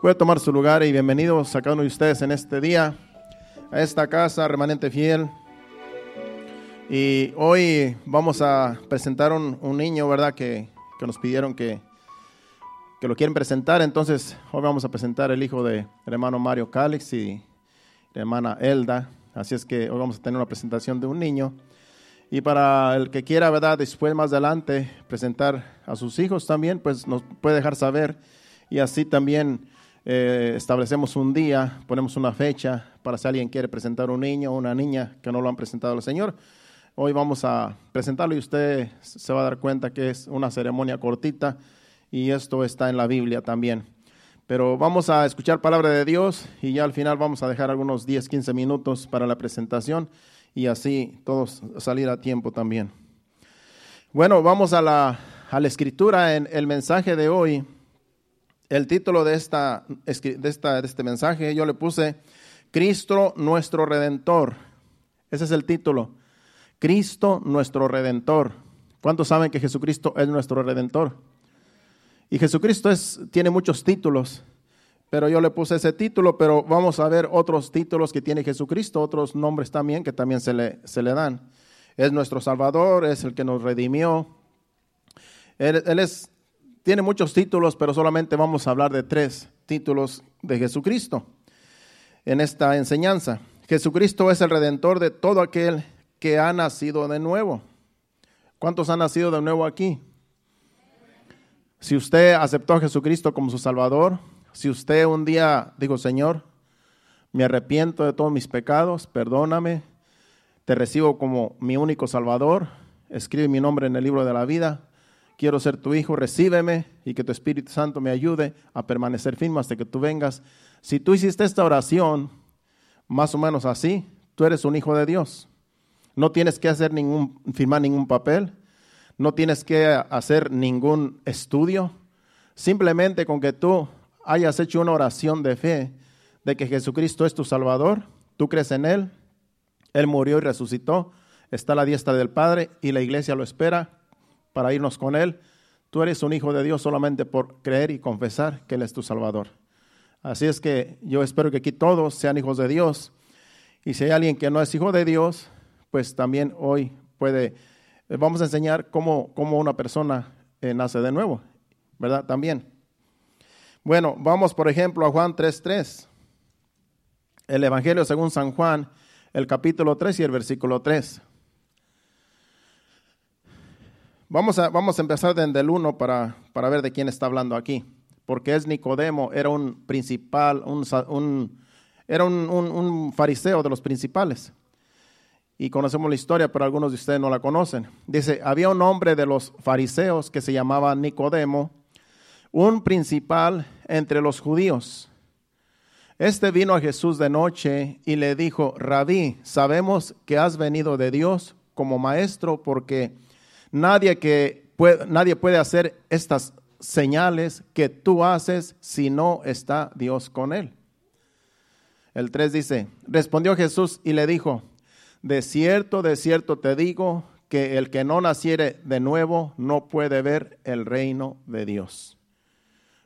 Puede tomar su lugar y bienvenidos a cada uno de ustedes en este día, a esta casa remanente fiel. Y hoy vamos a presentar un, un niño, ¿verdad? Que, que nos pidieron que, que, lo quieren presentar. Entonces, hoy vamos a presentar el hijo del hermano Mario Calix y hermana Elda. Así es que hoy vamos a tener una presentación de un niño. Y para el que quiera, ¿verdad? Después, más adelante, presentar a sus hijos también, pues nos puede dejar saber. Y así también eh, establecemos un día, ponemos una fecha para si alguien quiere presentar un niño o una niña que no lo han presentado al Señor. Hoy vamos a presentarlo y usted se va a dar cuenta que es una ceremonia cortita y esto está en la Biblia también. Pero vamos a escuchar palabra de Dios y ya al final vamos a dejar algunos 10, 15 minutos para la presentación y así todos salir a tiempo también. Bueno, vamos a la, a la escritura en el mensaje de hoy el título de, esta, de, esta, este mensaje, yo le puse Cristo nuestro Redentor. Ese es el título. Cristo nuestro Redentor. ¿Cuántos saben que Jesucristo es nuestro Redentor? Y Jesucristo es, tiene muchos títulos, pero yo le puse ese título, pero vamos a ver otros títulos que tiene Jesucristo, otros nombres también que también se le, se le dan. Es nuestro Salvador, es el que nos redimió. Él es tiene muchos títulos, pero solamente vamos a hablar de tres títulos de Jesucristo en esta enseñanza. Jesucristo es el redentor de todo aquel que ha nacido de nuevo. ¿Cuántos han nacido de nuevo aquí? Si usted aceptó a Jesucristo como su Salvador, si usted un día dijo, Señor, me arrepiento de todos mis pecados, perdóname, te recibo como mi único Salvador, escribe mi nombre en el libro de la vida, quiero ser tu hijo, recíbeme y que tu Espíritu Santo me ayude a permanecer firme hasta que tú vengas. Si tú hiciste esta oración, más o menos así, tú eres un hijo de Dios. No tienes que hacer ningún, firmar ningún papel, no tienes que hacer ningún estudio. Simplemente con que tú hayas hecho una oración de fe de que Jesucristo es tu Salvador, tú crees en Él, Él murió y resucitó, está a la diestra del Padre y la iglesia lo espera para irnos con Él. Tú eres un hijo de Dios solamente por creer y confesar que Él es tu Salvador. Así es que yo espero que aquí todos sean hijos de Dios. Y si hay alguien que no es hijo de Dios, pues también hoy puede, eh, vamos a enseñar cómo, cómo una persona eh, nace de nuevo, ¿verdad? También. Bueno, vamos por ejemplo a Juan 3.3. El Evangelio según San Juan, el capítulo 3 y el versículo 3. Vamos a, vamos a empezar desde el 1 para, para ver de quién está hablando aquí. Porque es Nicodemo, era un principal, un, era un, fariseo de los principales. Y conocemos la historia, pero algunos de ustedes no la conocen. Dice, había un hombre de los fariseos que se llamaba Nicodemo, un principal entre los judíos. Este vino a Jesús de noche y le dijo, Rabí, sabemos que has venido de Dios como maestro porque Nadie, que puede, nadie puede hacer estas señales que tú haces si no está Dios con él. El 3 dice, respondió Jesús y le dijo, de cierto, de cierto te digo que el que no naciere de nuevo no puede ver el reino de Dios.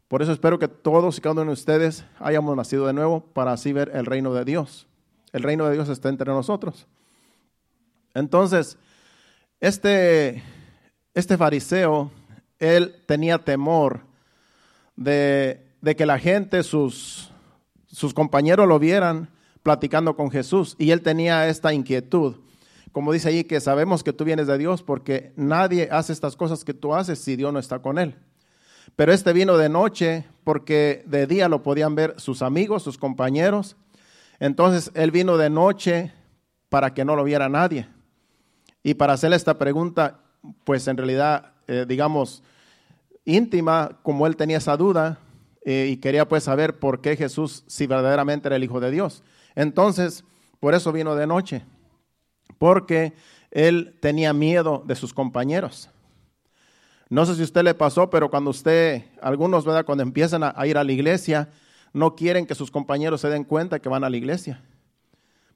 Por eso espero que todos y cada uno de ustedes hayamos nacido de nuevo para así ver el reino de Dios. El reino de Dios está entre nosotros. Entonces, este, este fariseo, él tenía temor de, que la gente, sus, sus compañeros lo vieran platicando con Jesús. Y él tenía esta inquietud. Como dice ahí, que sabemos que tú vienes de Dios porque nadie hace estas cosas que tú haces si Dios no está con él. Pero este vino de noche porque de día lo podían ver sus amigos, sus compañeros. Entonces él vino de noche para que no lo viera nadie. Y para hacerle esta pregunta, pues en realidad, eh, digamos, íntima, como él tenía esa duda eh, y quería pues saber por qué Jesús si verdaderamente era el Hijo de Dios. Entonces, por eso vino de noche, porque él tenía miedo de sus compañeros. No sé si a usted le pasó, pero cuando usted, algunos, ¿verdad? Cuando empiezan a ir a la iglesia, no quieren que sus compañeros se den cuenta que van a la iglesia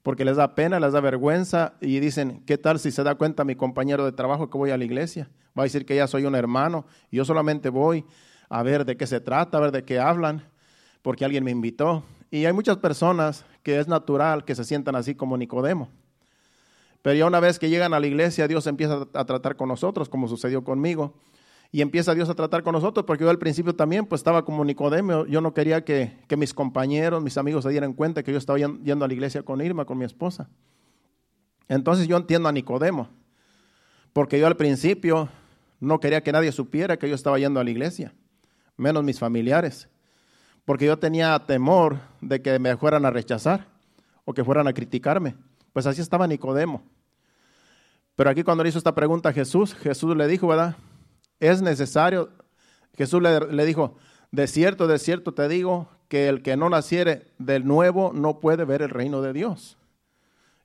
porque les da pena, les da vergüenza y dicen, ¿qué tal si se da cuenta mi compañero de trabajo que voy a la iglesia? Va a decir que ya soy un hermano y yo solamente voy a ver de qué se trata, a ver de qué hablan. porque alguien me invitó. Y hay muchas personas que es natural que se sientan así como Nicodemo. Pero ya una vez que llegan a la iglesia, Dios empieza a tratar con nosotros, como sucedió conmigo. Y empieza Dios a tratar con nosotros, porque yo al principio también pues estaba como Nicodemo. Yo no quería que, que mis compañeros, mis amigos se dieran cuenta que yo estaba yendo a la iglesia con Irma, con mi esposa. Entonces yo entiendo a Nicodemo, porque yo al principio no quería que nadie supiera que yo estaba yendo a la iglesia, menos mis familiares, porque yo tenía temor de que me fueran a rechazar o que fueran a criticarme. Pues así estaba Nicodemo. Pero aquí cuando le hizo esta pregunta a Jesús, Jesús le dijo, ¿verdad? Es necesario, Jesús le, dijo, de cierto, de cierto te digo que el que no naciere del nuevo no puede ver el reino de Dios.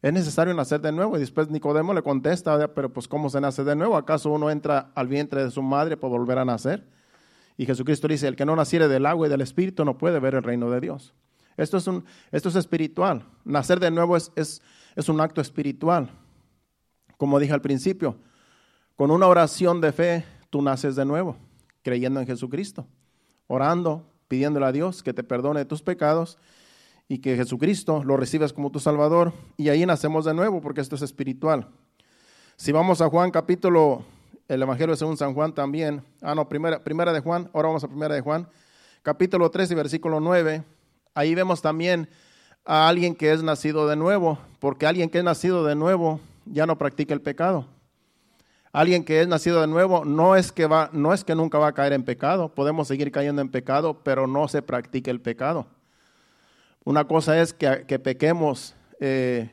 Es necesario nacer de nuevo. Y después Nicodemo le contesta, pero pues ¿cómo se nace de nuevo? ¿Acaso uno entra al vientre de su madre para volver a nacer? Y Jesucristo dice, el que no naciere del agua y del espíritu no puede ver el reino de Dios. Esto es, un, esto es espiritual. Nacer de nuevo es, es, es un acto espiritual. Como dije al principio, con una oración de fe tú naces de nuevo, creyendo en Jesucristo, orando, pidiéndole a Dios que te perdone tus pecados y que Jesucristo lo recibas como tu Salvador y ahí nacemos de nuevo porque esto es espiritual. Si vamos a Juan capítulo, el Evangelio según San Juan también, ah no, primera, primera de Juan, ahora vamos a primera de Juan, capítulo 3 y versículo 9, ahí vemos también a alguien que es nacido de nuevo, porque alguien que es nacido de nuevo ya no practica el pecado. Alguien que es nacido de nuevo no es que va, no es que nunca va a caer en pecado, podemos seguir cayendo en pecado, pero no se practica el pecado. Una cosa es que, pequemos eh,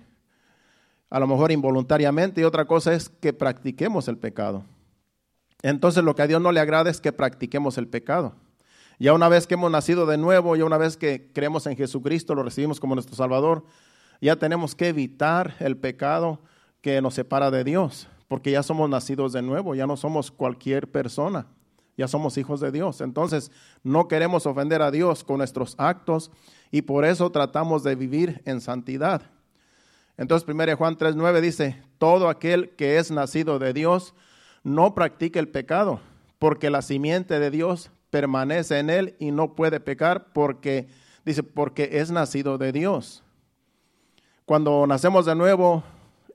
a lo mejor involuntariamente y otra cosa es que practiquemos el pecado. Entonces lo que a Dios no le agrada es que practiquemos el pecado. Ya una vez que hemos nacido de nuevo, ya una vez que creemos en Jesucristo, lo recibimos como nuestro Salvador, ya tenemos que evitar el pecado que nos separa de Dios, porque ya somos nacidos de nuevo, ya no somos cualquier persona, ya somos hijos de Dios. Entonces no queremos ofender a Dios con nuestros actos y por eso tratamos de vivir en santidad. Entonces 1 Juan 3.9 dice, todo aquel que es nacido de Dios no practica el pecado, porque la simiente de Dios permanece en él y no puede pecar porque, dice, porque es nacido de Dios. Cuando nacemos de nuevo,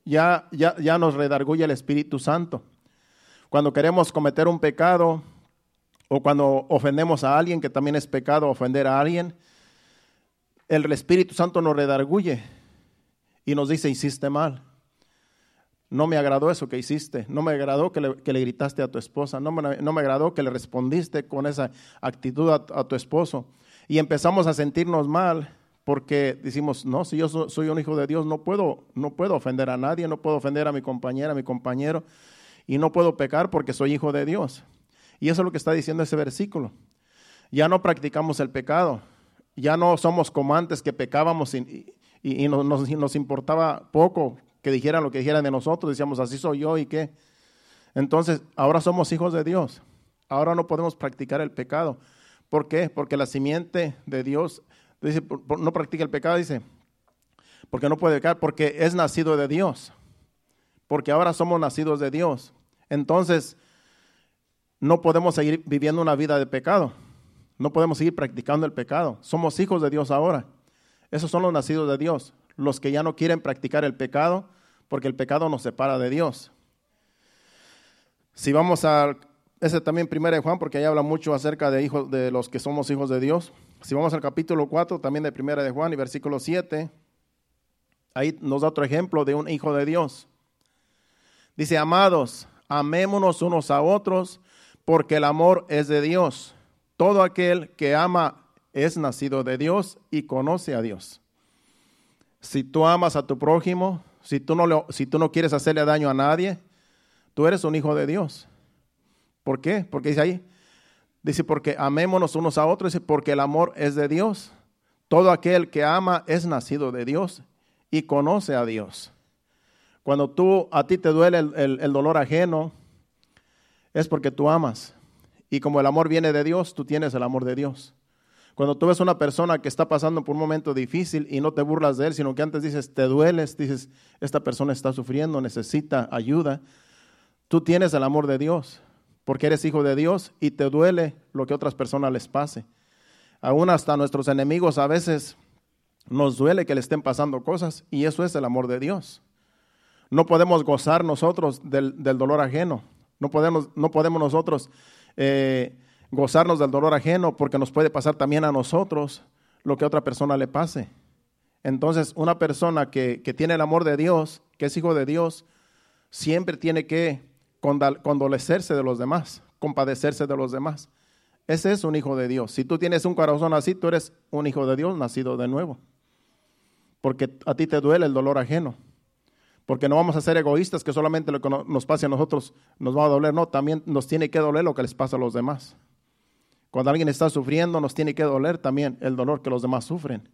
ya, ya, ya nos redarguye el Espíritu Santo. Cuando queremos cometer un pecado o cuando ofendemos a alguien, que también es pecado ofender a alguien, el Espíritu Santo nos redarguye y nos dice, hiciste mal. No me agradó eso que hiciste, no me agradó que le, gritaste a tu esposa, no me, no me, agradó que le respondiste con esa actitud a, tu esposo. Y empezamos a sentirnos mal porque decimos, no, si yo soy un hijo de Dios, no puedo, no puedo ofender a nadie, no puedo ofender a mi compañera, a mi compañero, y no puedo pecar porque soy hijo de Dios. Y eso es lo que está diciendo ese versículo. Ya no practicamos el pecado, ya no somos como antes que pecábamos y, nos, importaba poco que dijeran lo que dijeran de nosotros. Decíamos, así soy yo y qué. Entonces, ahora somos hijos de Dios. Ahora no podemos practicar el pecado. ¿Por qué? Porque la simiente de Dios, dice, no practica el pecado, dice, porque no puede pecar, porque es nacido de Dios. Porque ahora somos nacidos de Dios. Entonces, no podemos seguir viviendo una vida de pecado. No podemos seguir practicando el pecado. Somos hijos de Dios ahora. Esos son los nacidos de Dios, los que ya no quieren practicar el pecado porque el pecado nos separa de Dios. Si vamos a ese también primero de Juan porque ahí habla mucho acerca de hijos de los que somos hijos de Dios. Si vamos al capítulo 4 también de primera de Juan y versículo 7, ahí nos da otro ejemplo de un hijo de Dios. Dice, "Amados, amémonos unos a otros, porque el amor es de Dios." Todo aquel que ama es nacido de Dios y conoce a Dios. Si tú amas a tu prójimo, si tú no, si tú no quieres hacerle daño a nadie, tú eres un hijo de Dios. ¿Por qué? Porque dice ahí, dice, porque amémonos unos a otros, dice, porque el amor es de Dios. Todo aquel que ama es nacido de Dios y conoce a Dios. Cuando tú, a ti te duele el dolor ajeno, es porque tú amas. Y como el amor viene de Dios, tú tienes el amor de Dios. Cuando tú ves una persona que está pasando por un momento difícil y no te burlas de él, sino que antes dices, te dueles, dices, esta persona está sufriendo, necesita ayuda, tú tienes el amor de Dios, porque eres hijo de Dios y te duele lo que otras personas les pase. Aún hasta nuestros enemigos a veces nos duele que le estén pasando cosas y eso es el amor de Dios. No podemos gozar nosotros del, dolor ajeno. No podemos, no podemos nosotros eh, gozarnos del dolor ajeno porque nos puede pasar también a nosotros lo que a otra persona le pase. Entonces, una persona que, que tiene el amor de Dios, que es hijo de Dios, siempre tiene que condolecerse de los demás, compadecerse de los demás. Ese es un hijo de Dios. Si tú tienes un corazón así, tú eres un hijo de Dios nacido de nuevo. Porque a ti te duele el dolor ajeno. Porque no vamos a ser egoístas que solamente lo que nos pase a nosotros nos va a doler. No, también nos tiene que doler lo que les pasa a los demás. Cuando alguien está sufriendo, nos tiene que doler también el dolor que los demás sufren.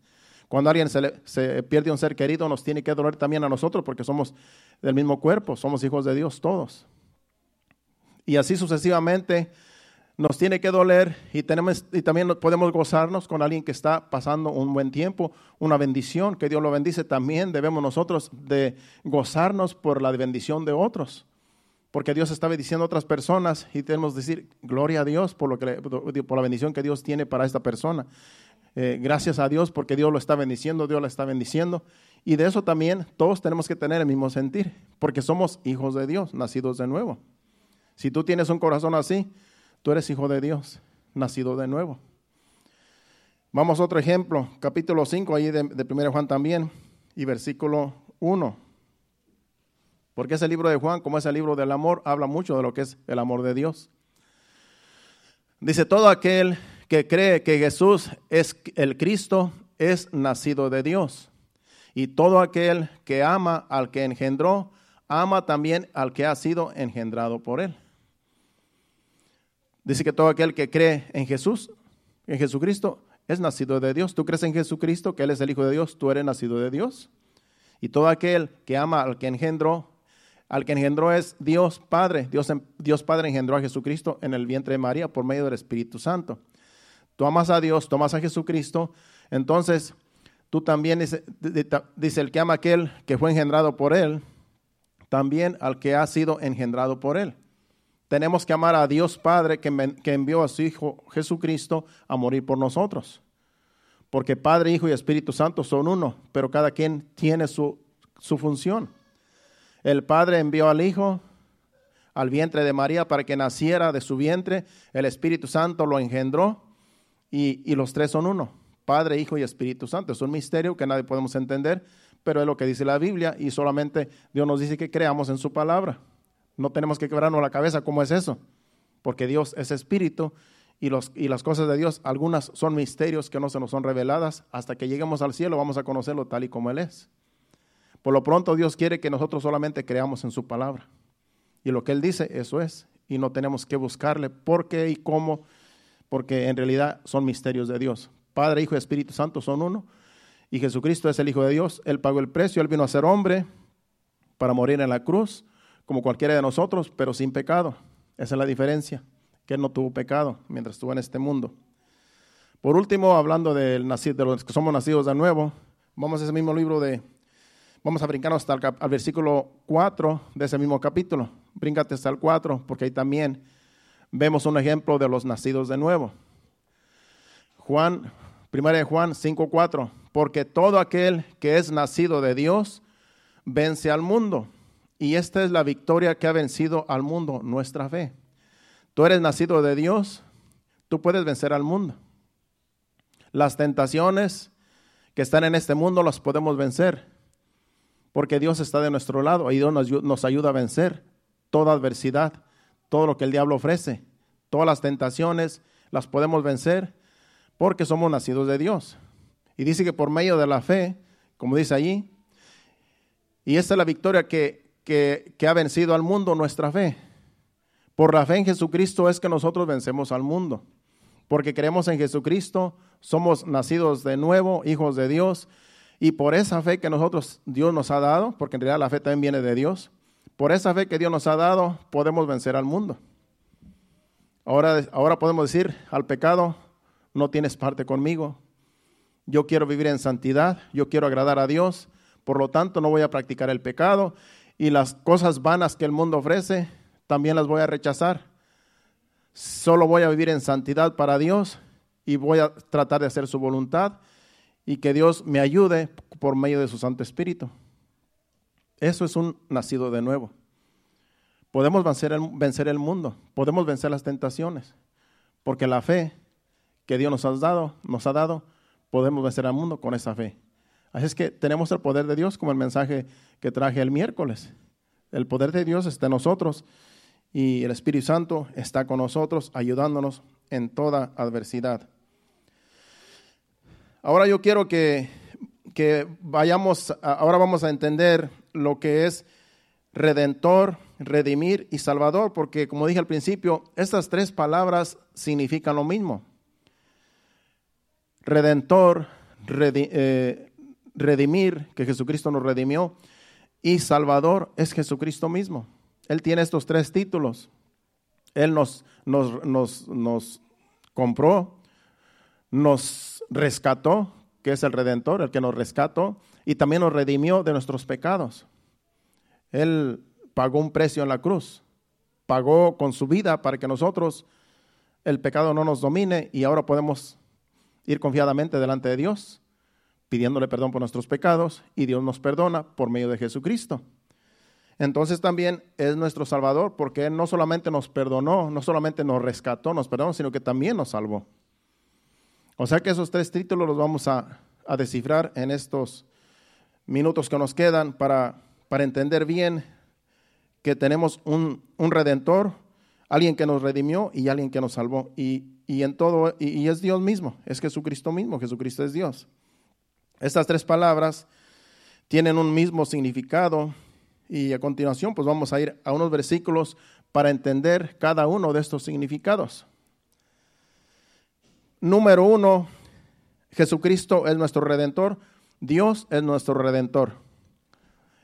Cuando alguien se, se, pierde un ser querido, nos tiene que doler también a nosotros porque somos del mismo cuerpo, somos hijos de Dios todos. Y así sucesivamente nos tiene que doler y, tenemos, y también podemos gozarnos con alguien que está pasando un buen tiempo, una bendición, que Dios lo bendice. También debemos nosotros de gozarnos por la bendición de otros, porque Dios está bendiciendo a otras personas y tenemos que decir gloria a Dios por, lo que, por la bendición que Dios tiene para esta persona. Eh, gracias a Dios porque Dios lo está bendiciendo, Dios lo está bendiciendo. Y de eso también todos tenemos que tener el mismo sentir, porque somos hijos de Dios, nacidos de nuevo. Si tú tienes un corazón así, Tú eres hijo de Dios, nacido de nuevo. Vamos a otro ejemplo, capítulo 5, ahí de, de 1 Juan también, y versículo 1. Porque ese libro de Juan, como es el libro del amor, habla mucho de lo que es el amor de Dios. Dice, todo aquel que cree que Jesús es el Cristo es nacido de Dios. Y todo aquel que ama al que engendró, ama también al que ha sido engendrado por él. Dice que todo aquel que cree en Jesús, en Jesucristo, es nacido de Dios. Tú crees en Jesucristo, que Él es el Hijo de Dios, tú eres nacido de Dios. Y todo aquel que ama al que engendró, al que engendró es Dios Padre. Dios, Dios Padre engendró a Jesucristo en el vientre de María por medio del Espíritu Santo. Tú amas a Dios, tomas a Jesucristo, entonces tú también, dice, el que ama a aquel que fue engendrado por Él, también al que ha sido engendrado por Él tenemos que amar a Dios Padre que, envió a su Hijo Jesucristo a morir por nosotros. Porque Padre, Hijo y Espíritu Santo son uno, pero cada quien tiene su, función. El Padre envió al Hijo al vientre de María para que naciera de su vientre. El Espíritu Santo lo engendró y, y los tres son uno. Padre, Hijo y Espíritu Santo. Es un misterio que nadie podemos entender, pero es lo que dice la Biblia y solamente Dios nos dice que creamos en su palabra. No tenemos que quebrarnos la cabeza cómo es eso, porque Dios es espíritu y, los, y las cosas de Dios, algunas son misterios que no se nos son reveladas. Hasta que lleguemos al cielo vamos a conocerlo tal y como Él es. Por lo pronto Dios quiere que nosotros solamente creamos en su palabra. Y lo que Él dice, eso es. Y no tenemos que buscarle por qué y cómo, porque en realidad son misterios de Dios. Padre, Hijo y Espíritu Santo son uno. Y Jesucristo es el Hijo de Dios. Él pagó el precio, Él vino a ser hombre para morir en la cruz como cualquiera de nosotros, pero sin pecado. Esa es la diferencia, que él no tuvo pecado mientras estuvo en este mundo. Por último, hablando de los que somos nacidos de nuevo, vamos a ese mismo libro de, vamos a brincarnos hasta el, al versículo 4 de ese mismo capítulo. Bríncate hasta el 4, porque ahí también vemos un ejemplo de los nacidos de nuevo. Juan, primera de Juan 5:4, porque todo aquel que es nacido de Dios vence al mundo. Y esta es la victoria que ha vencido al mundo, nuestra fe. Tú eres nacido de Dios, tú puedes vencer al mundo. Las tentaciones que están en este mundo las podemos vencer, porque Dios está de nuestro lado y Dios nos, ayuda a vencer toda adversidad, todo lo que el diablo ofrece, todas las tentaciones las podemos vencer porque somos nacidos de Dios. Y dice que por medio de la fe, como dice allí, y esta es la victoria que que, ha vencido al mundo, nuestra fe. Por la fe en Jesucristo es que nosotros vencemos al mundo. Porque creemos en Jesucristo, somos nacidos de nuevo, hijos de Dios. Y por esa fe que nosotros, Dios nos ha dado, porque en realidad la fe también viene de Dios, por esa fe que Dios nos ha dado, podemos vencer al mundo. Ahora, ahora podemos decir al pecado, no tienes parte conmigo. Yo quiero vivir en santidad, yo quiero agradar a Dios, por lo tanto no voy a practicar el pecado y las cosas vanas que el mundo ofrece, también las voy a rechazar. Solo voy a vivir en santidad para Dios y voy a tratar de hacer su voluntad y que Dios me ayude por medio de su Santo Espíritu. Eso es un nacido de nuevo. Podemos vencer el, vencer el mundo, podemos vencer las tentaciones, porque la fe que Dios nos ha dado, nos ha dado, podemos vencer al mundo con esa fe. Así es que tenemos el poder de Dios como el mensaje que traje el miércoles. El poder de Dios está en nosotros y el Espíritu Santo está con nosotros ayudándonos en toda adversidad. Ahora yo quiero que, que vayamos, ahora vamos a entender lo que es redentor, redimir y salvador, porque como dije al principio, estas tres palabras significan lo mismo. Redentor, eh, redimir, que Jesucristo nos redimió, y salvador es Jesucristo mismo. Él tiene estos tres títulos. Él nos, nos, nos, nos compró, nos rescató, que es el redentor, el que nos rescató, y también nos redimió de nuestros pecados. Él pagó un precio en la cruz, pagó con su vida para que nosotros el pecado no nos domine y ahora podemos ir confiadamente delante de Dios, pidiéndole perdón por nuestros pecados y Dios nos perdona por medio de Jesucristo. Entonces también es nuestro Salvador porque Él no solamente nos perdonó, no solamente nos rescató, nos perdonó, sino que también nos salvó. O sea que esos tres títulos los vamos a, a descifrar en estos minutos que nos quedan para para entender bien que tenemos un, redentor, alguien que nos redimió y alguien que nos salvó. Y, en todo, y, es Dios mismo, es Jesucristo mismo, Jesucristo es Dios. Estas tres palabras tienen un mismo significado y a continuación pues vamos a ir a unos versículos para entender cada uno de estos significados. Número uno, Jesucristo es nuestro redentor, Dios es nuestro redentor.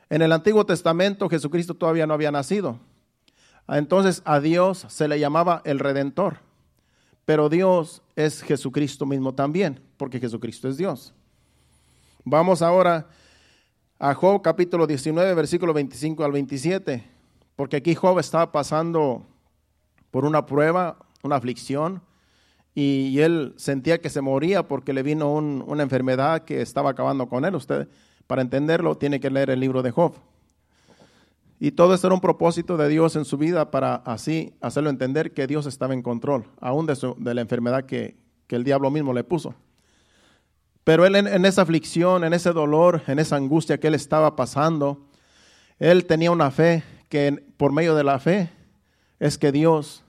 En el Antiguo Testamento Jesucristo todavía no había nacido. Entonces a Dios se le llamaba el Redentor. Pero Dios es Jesucristo mismo también, porque Jesucristo es Dios. Vamos ahora a Job capítulo 19, versículo 25 al 27, porque aquí Job estaba pasando por una prueba, una aflicción, y, él sentía que se moría porque le vino una enfermedad que estaba acabando con él. Usted para entenderlo, tiene que leer el libro de Job. Y todo esto era un propósito de Dios en su vida para así hacerlo entender que Dios estaba en control, aún de, de la enfermedad que, el diablo mismo le puso. Pero él en, esa aflicción, en ese dolor, en esa angustia que él estaba pasando, él tenía una fe que por medio de la fe es que Dios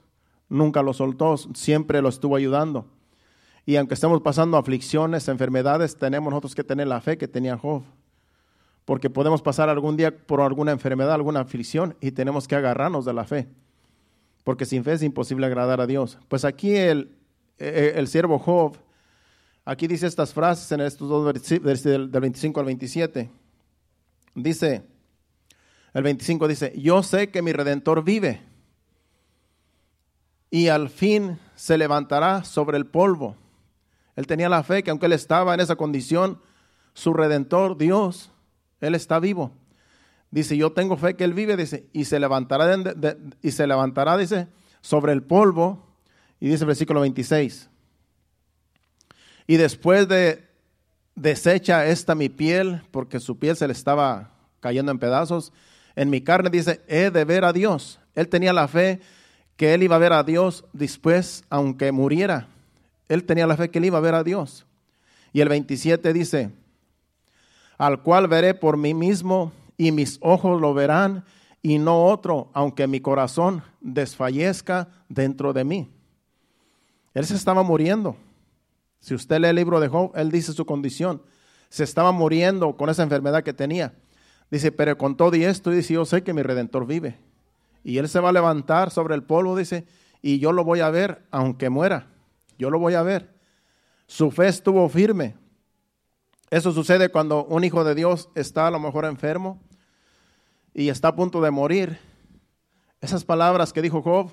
nunca lo soltó, siempre lo estuvo ayudando. Y aunque estemos pasando aflicciones, enfermedades, tenemos nosotros que tener la fe que tenía Job porque podemos pasar algún día por alguna enfermedad, alguna aflicción y tenemos que agarrarnos de la fe, porque sin fe es imposible agradar a Dios. Pues aquí el, eh, el, siervo Job, aquí dice estas frases en estos dos versículos, del 25 al 27. Dice, el 25 dice, yo sé que mi redentor vive y al fin se levantará sobre el polvo. Él tenía la fe que aunque él estaba en esa condición, su redentor, Dios, él está vivo. Dice, yo tengo fe que Él vive, dice, y se levantará, y se levantará, dice, sobre el polvo. Y dice el versículo 26. Y después de desecha esta mi piel, porque su piel se le estaba cayendo en pedazos, en mi carne dice, he de ver a Dios. Él tenía la fe que él iba a ver a Dios después, aunque muriera. Él tenía la fe que él iba a ver a Dios. Y el 27 dice, al cual veré por mí mismo y mis ojos lo verán y no otro, aunque mi corazón desfallezca dentro de mí. Él se estaba muriendo. Si usted lee el libro de Job, él dice su condición. Se estaba muriendo con esa enfermedad que tenía. Dice, pero con todo y esto, dice, yo sé que mi redentor vive. Y él se va a levantar sobre el polvo, dice, y yo lo voy a ver, aunque muera. Yo lo voy a ver. Su fe estuvo firme. Eso sucede cuando un hijo de Dios está a lo mejor enfermo y está a punto de morir. Esas palabras que dijo Job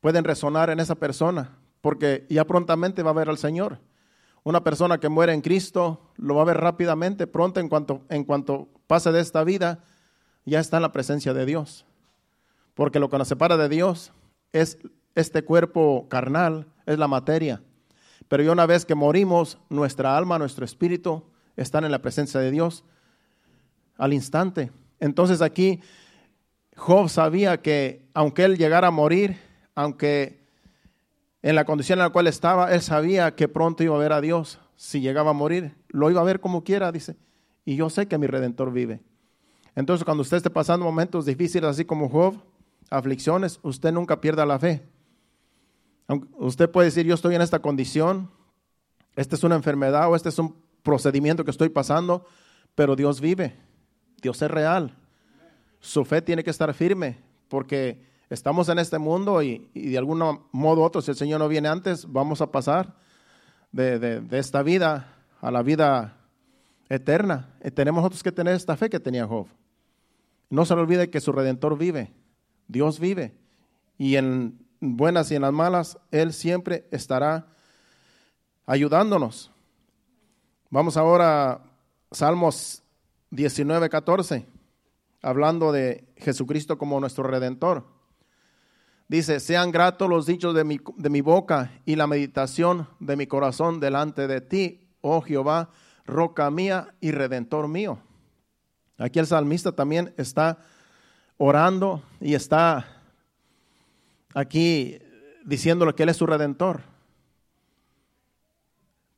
pueden resonar en esa persona porque ya prontamente va a ver al Señor. Una persona que muere en Cristo lo va a ver rápidamente, pronto en cuanto, en cuanto pase de esta vida, ya está en la presencia de Dios. Porque lo que nos separa de Dios es este cuerpo carnal, es la materia. Pero ya una vez que morimos, nuestra alma, nuestro espíritu están en la presencia de Dios al instante. Entonces aquí Job sabía que aunque él llegara a morir, aunque en la condición en la cual estaba, él sabía que pronto iba a ver a Dios. Si llegaba a morir, lo iba a ver como quiera, dice. Y yo sé que mi redentor vive. Entonces, cuando usted esté pasando momentos difíciles, así como Job, aflicciones, usted nunca pierda la fe. Usted puede decir, yo estoy en esta condición, esta es una enfermedad o este es un procedimiento que estoy pasando, pero Dios vive, Dios es real. Su fe tiene que estar firme, porque estamos en este mundo y, de algún modo u otro, si el Señor no viene antes, vamos a pasar de, de esta vida a la vida eterna. Y tenemos nosotros que tener esta fe que tenía Job. No se le olvide que su redentor vive, Dios vive. Y en buenas y en las malas, Él siempre estará ayudándonos. Vamos ahora a Salmos 19, 14, hablando de Jesucristo como nuestro redentor. Dice, sean gratos los dichos de mi, de mi boca y la meditación de mi corazón delante de ti, oh Jehová, roca mía y redentor mío. Aquí el salmista también está orando y está aquí diciéndole que Él es su redentor.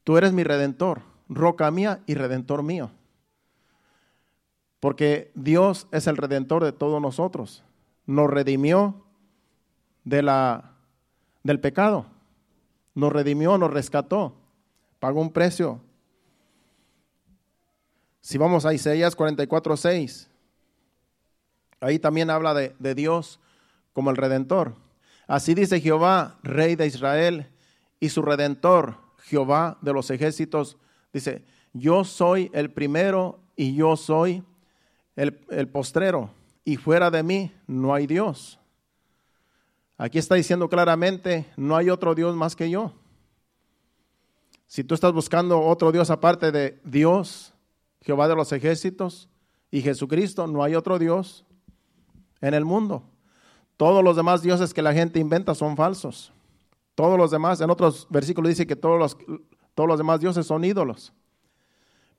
Tú eres mi redentor, roca mía y redentor mío. Porque Dios es el redentor de todos nosotros. Nos redimió de la, del pecado. Nos redimió, nos rescató. Pagó un precio si vamos a Isaías 44, 6, ahí también habla de, de Dios como el redentor. Así dice Jehová, rey de Israel, y su redentor, Jehová de los ejércitos, dice, yo soy el primero y yo soy el, el, postrero, y fuera de mí no hay Dios. Aquí está diciendo claramente, no hay otro Dios más que yo. Si tú estás buscando otro Dios aparte de Dios, Jehová de los ejércitos y Jesucristo, no hay otro Dios en el mundo. Todos los demás dioses que la gente inventa son falsos. Todos los demás, en otros versículos dice que todos los, todos los demás dioses son ídolos.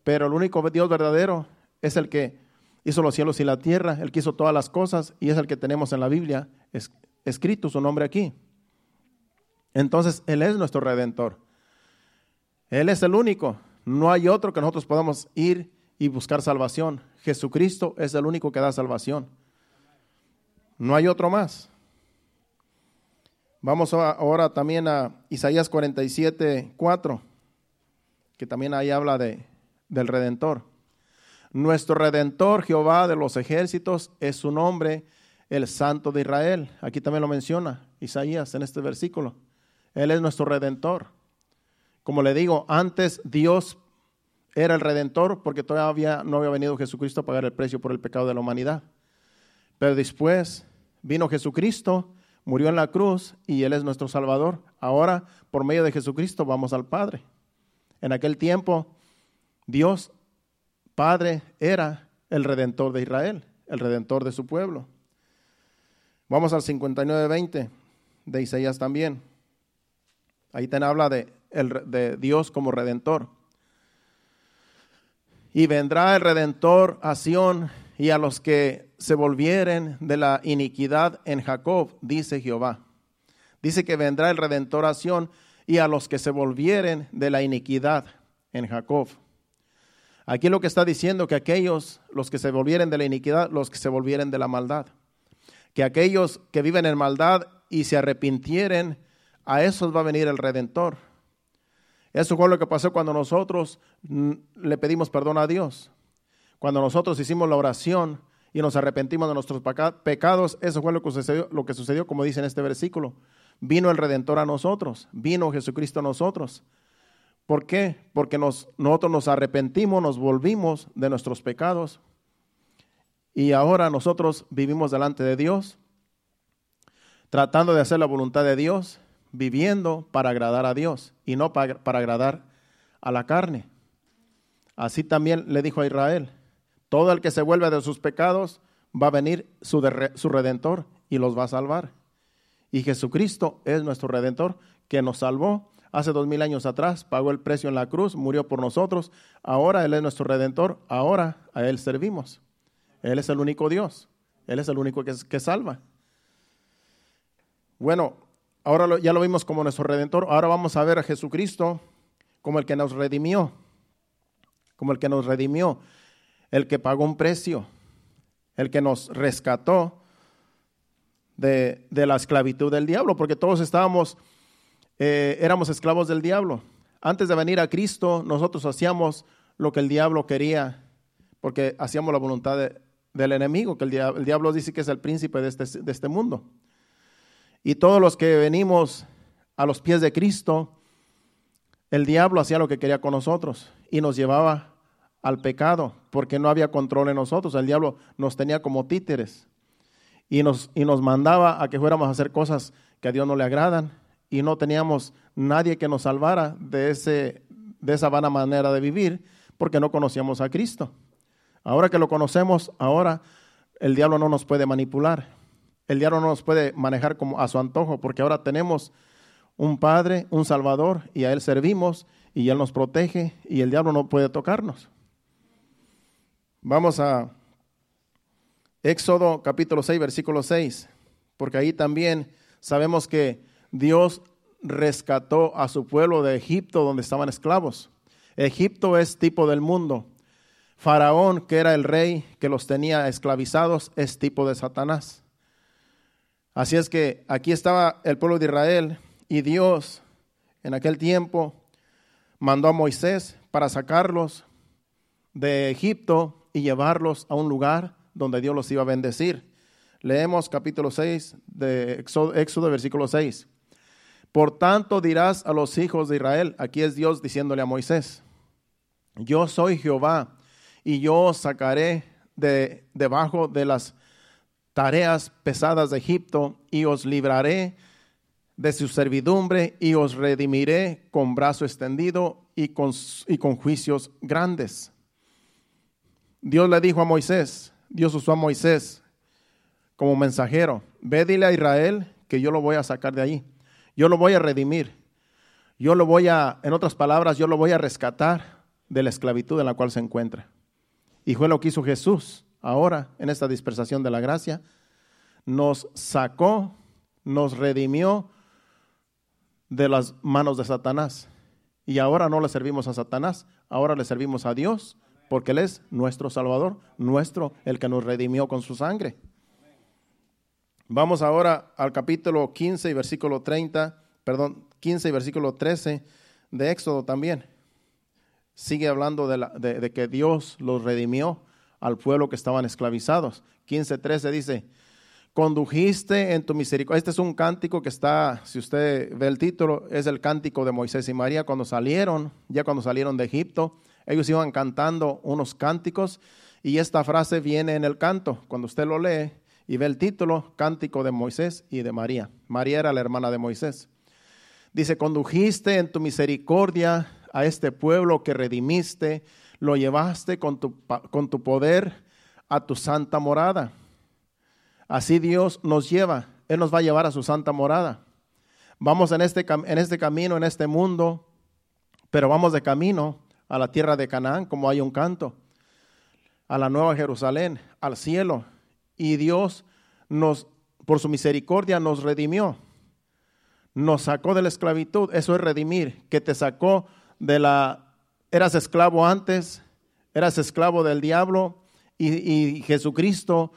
Pero el único Dios verdadero es el que hizo los cielos y la tierra, el que hizo todas las cosas y es el que tenemos en la Biblia es, escrito su nombre aquí. Entonces, Él es nuestro redentor. Él es el único. No hay otro que nosotros podamos ir y buscar salvación. Jesucristo es el único que da salvación. No hay otro más. Vamos ahora también a Isaías 47, 4, que también ahí habla de, del Redentor. Nuestro Redentor, Jehová de los ejércitos, es su nombre, el Santo de Israel. Aquí también lo menciona Isaías en este versículo. Él es nuestro Redentor. Como le digo, antes Dios era el redentor porque todavía no había venido Jesucristo a pagar el precio por el pecado de la humanidad. Pero después vino Jesucristo, murió en la cruz y Él es nuestro Salvador. Ahora, por medio de Jesucristo, vamos al Padre. En aquel tiempo, Dios Padre era el redentor de Israel, el redentor de su pueblo. Vamos al 59.20 de Isaías también. Ahí te habla de de Dios como redentor. Y vendrá el redentor a Sión y a los que se volvieren de la iniquidad en Jacob, dice Jehová. Dice que vendrá el redentor a Sión y a los que se volvieren de la iniquidad en Jacob. Aquí lo que está diciendo que aquellos, los que se volvieren de la iniquidad, los que se volvieren de la maldad. Que aquellos que viven en maldad y se arrepintieren, a esos va a venir el redentor. Eso fue lo que pasó cuando nosotros le pedimos perdón a Dios. Cuando nosotros hicimos la oración y nos arrepentimos de nuestros pecados, eso fue lo que sucedió, lo que sucedió como dice en este versículo. Vino el Redentor a nosotros, vino Jesucristo a nosotros. ¿Por qué? Porque nosotros nos arrepentimos, nos volvimos de nuestros pecados y ahora nosotros vivimos delante de Dios, tratando de hacer la voluntad de Dios viviendo para agradar a Dios y no para, agradar a la carne. Así también le dijo a Israel, todo el que se vuelve de sus pecados va a venir su, su redentor y los va a salvar. Y Jesucristo es nuestro redentor que nos salvó hace dos mil años atrás, pagó el precio en la cruz, murió por nosotros, ahora Él es nuestro redentor, ahora a Él servimos. Él es el único Dios, Él es el único que, que salva. Bueno, ahora ya lo vimos como nuestro redentor, ahora vamos a ver a Jesucristo como el que nos redimió, como el que nos redimió, el que pagó un precio, el que nos rescató de, la esclavitud del diablo, porque todos estábamos, eh, éramos esclavos del diablo. Antes de venir a Cristo, nosotros hacíamos lo que el diablo quería, porque hacíamos la voluntad del enemigo, que el diablo, dice que es el príncipe de este, de este mundo. Y todos los que venimos a los pies de Cristo, el diablo hacía lo que quería con nosotros y nos llevaba al pecado, porque no había control en nosotros. El diablo nos tenía como títeres y nos, y nos mandaba a que fuéramos a hacer cosas que a Dios no le agradan y no teníamos nadie que nos salvara de, ese, de esa vana manera de vivir porque no conocíamos a Cristo. Ahora que lo conocemos, ahora el diablo no nos puede manipular. El diablo no nos puede manejar como a su antojo porque ahora tenemos un Padre, un Salvador y a Él servimos y Él nos protege y el diablo no puede tocarnos. Vamos a Éxodo capítulo 6, versículo 6, porque ahí también sabemos que Dios rescató a su pueblo de Egipto donde estaban esclavos. Egipto es tipo del mundo. Faraón, que era el rey que los tenía esclavizados, es tipo de Satanás. Así es que aquí estaba el pueblo de Israel y Dios en aquel tiempo mandó a Moisés para sacarlos de Egipto y llevarlos a un lugar donde Dios los iba a bendecir. Leemos capítulo 6 de Éxodo, versículo 6. Por tanto dirás a los hijos de Israel, aquí es Dios diciéndole a Moisés, yo soy Jehová y yo os sacaré de debajo de las tareas pesadas de Egipto y os libraré de su servidumbre y os redimiré con brazo extendido y con, juicios grandes. Dios le dijo a Moisés, Dios usó a Moisés como mensajero, ve dile a Israel que yo lo voy a sacar de ahí, yo lo voy a redimir, yo lo voy a, en otras palabras, yo lo voy a rescatar de la esclavitud en la cual se encuentra. Y fue lo que hizo Jesús ahora en esta dispersación de la gracia, nos sacó, nos redimió de las manos de Satanás. Y ahora no le servimos a Satanás, ahora le servimos a Dios porque Él es nuestro Salvador, nuestro, el que nos redimió con su sangre. Vamos ahora al capítulo 15 y versículo 30, perdón, 15 y versículo 13 de Éxodo también. Sigue hablando de, que Dios los redimió al pueblo que estaban esclavizados. 15, 13 dice, condujiste en tu misericordia. Este es un cántico que está, si usted ve el título, es el cántico de Moisés y María cuando salieron, ya cuando salieron de Egipto ellos iban cantando unos cánticos y esta frase viene en el canto. Cuando usted lo lee y ve el título, Cántico de Moisés y de María. María era la hermana de Moisés. Dice, condujiste en tu misericordia a este pueblo que redimiste, lo llevaste con tu, con tu poder a tu santa morada. Así Dios nos lleva, Él nos va a llevar a su santa morada. Vamos en este, en este camino, en este mundo, pero vamos de camino a la tierra de Canaán, como hay un canto, a la nueva Jerusalén, al cielo. Y Dios nos, por su misericordia, nos redimió. Nos sacó de la esclavitud. Eso es redimir, que te sacó de la... Eras esclavo antes, eras esclavo del diablo y, Jesucristo,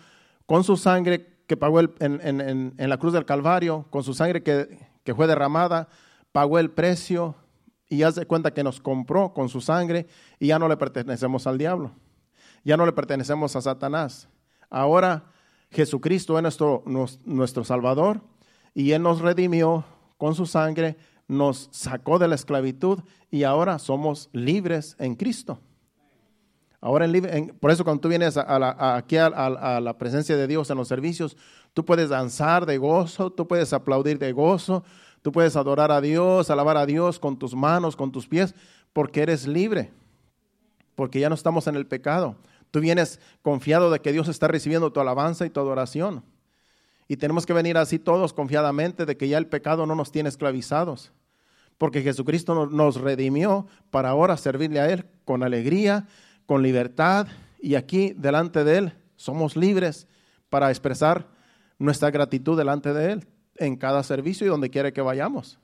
con su sangre que pagó en, la cruz del Calvario, con su sangre que, que fue derramada, pagó el precio y haz de cuenta que nos compró con su sangre y ya no le pertenecemos al diablo. Ya no le pertenecemos a Satanás. Ahora Jesucristo es nuestro, nuestro Salvador y Él nos redimió con su sangre, nos sacó de la esclavitud y ahora somos libres en Cristo. Ahora, en, por eso cuando tú vienes aquí a, la presencia de Dios en los servicios, tú puedes danzar de gozo, tú puedes aplaudir de gozo, Tú puedes adorar a Dios, alabar a Dios con tus manos, con tus pies, porque eres libre, porque ya no estamos en el pecado. Tú vienes confiado de que Dios está recibiendo tu alabanza y tu adoración. Y tenemos que venir así todos confiadamente de que ya el pecado no nos tiene esclavizados. porque Jesucristo nos redimió para ahora servirle a Él con alegría, con libertad, y aquí delante de Él somos libres para expresar nuestra gratitud delante de Él en cada servicio y donde quiere que vayamos,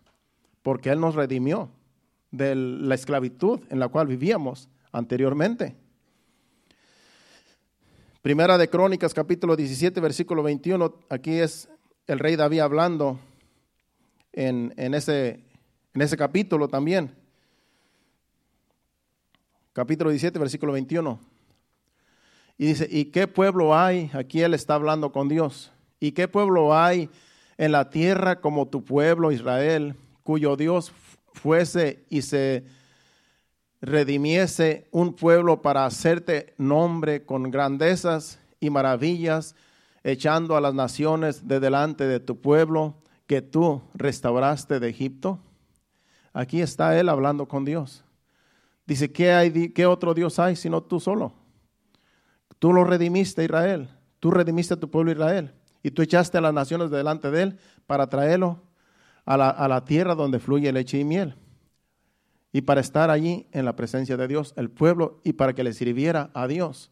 porque Él nos redimió de la esclavitud en la cual vivíamos anteriormente. Primera de Crónicas, capítulo 17, versículo 21, aquí es el rey David hablando en, en, ese, en ese capítulo también. Capítulo 17, versículo 21. Y dice, ¿y qué pueblo hay? Aquí él está hablando con Dios. ¿Y qué pueblo hay en la tierra como tu pueblo Israel, cuyo Dios fuese y se redimiese un pueblo para hacerte nombre con grandezas y maravillas, echando a las naciones de delante de tu pueblo que tú restauraste de Egipto? Aquí está él hablando con Dios. Dice, ¿qué, hay, qué otro Dios hay sino tú solo? Tú lo redimiste Israel, tú redimiste a tu pueblo Israel y tú echaste a las naciones delante de él para traerlo a la, a la tierra donde fluye leche y miel y para estar allí en la presencia de Dios, el pueblo, y para que le sirviera a Dios.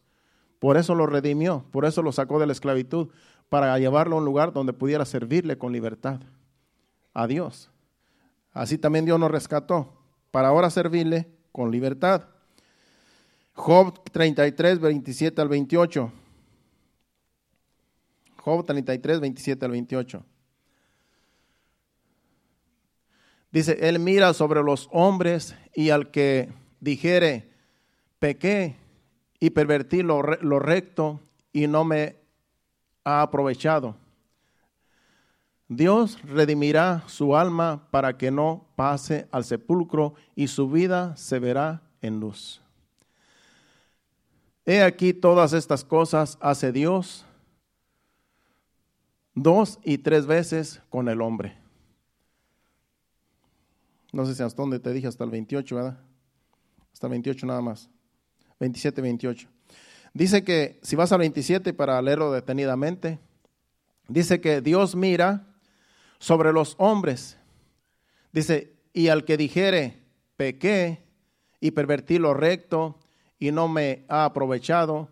Por eso lo redimió, por eso lo sacó de la esclavitud, para llevarlo a un lugar donde pudiera servirle con libertad a Dios. Así también Dios nos rescató, para ahora servirle con libertad. Job 33, 27 al 28. Job 33, 27 al 28. Dice, Él mira sobre los hombres y al que dijere, pequé y pervertí lo, lo recto y no me ha aprovechado. Dios redimirá su alma para que no pase al sepulcro y su vida se verá en luz. He aquí todas estas cosas hace Dios dos y tres veces con el hombre. No sé si hasta dónde te dije, hasta el 28, ¿verdad? Hasta el 28 nada más. 27, 28. Dice que, si vas al 27 para leerlo detenidamente, dice que Dios mira sobre los hombres. Dice, y al que dijere, pequé y pervertí lo recto y no me ha aprovechado,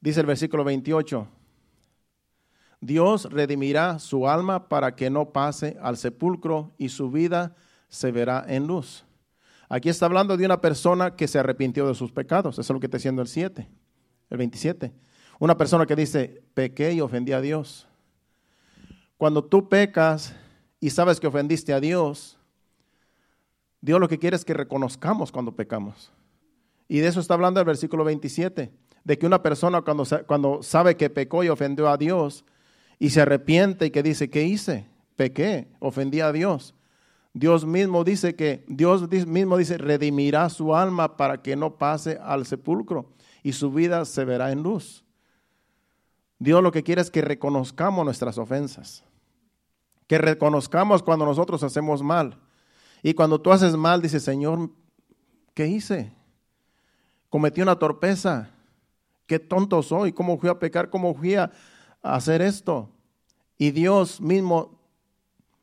dice el versículo 28, Dios redimirá su alma para que no pase al sepulcro y su vida se verá en luz. Aquí está hablando de una persona que se arrepintió de sus pecados. Eso es lo que está diciendo el 7, el 27. Una persona que dice, pequé y ofendí a Dios. Cuando tú pecas y sabes que ofendiste a Dios, Dios lo que quiere es que reconozcamos cuando pecamos. Y de eso está hablando el versículo 27, de que una persona cuando, cuando sabe que pecó y ofendió a Dios y se arrepiente y que dice, ¿qué hice? Pequé, ofendí a Dios. Dios mismo dice que Dios mismo dice redimirá su alma para que no pase al sepulcro y su vida se verá en luz. Dios lo que quiere es que reconozcamos nuestras ofensas, que reconozcamos cuando nosotros hacemos mal. Y cuando tú haces mal, dice, Señor, ¿qué hice? Cometí una torpeza. Qué tonto soy. ¿Cómo fui a pecar? ¿Cómo fui a hacer esto? Y Dios mismo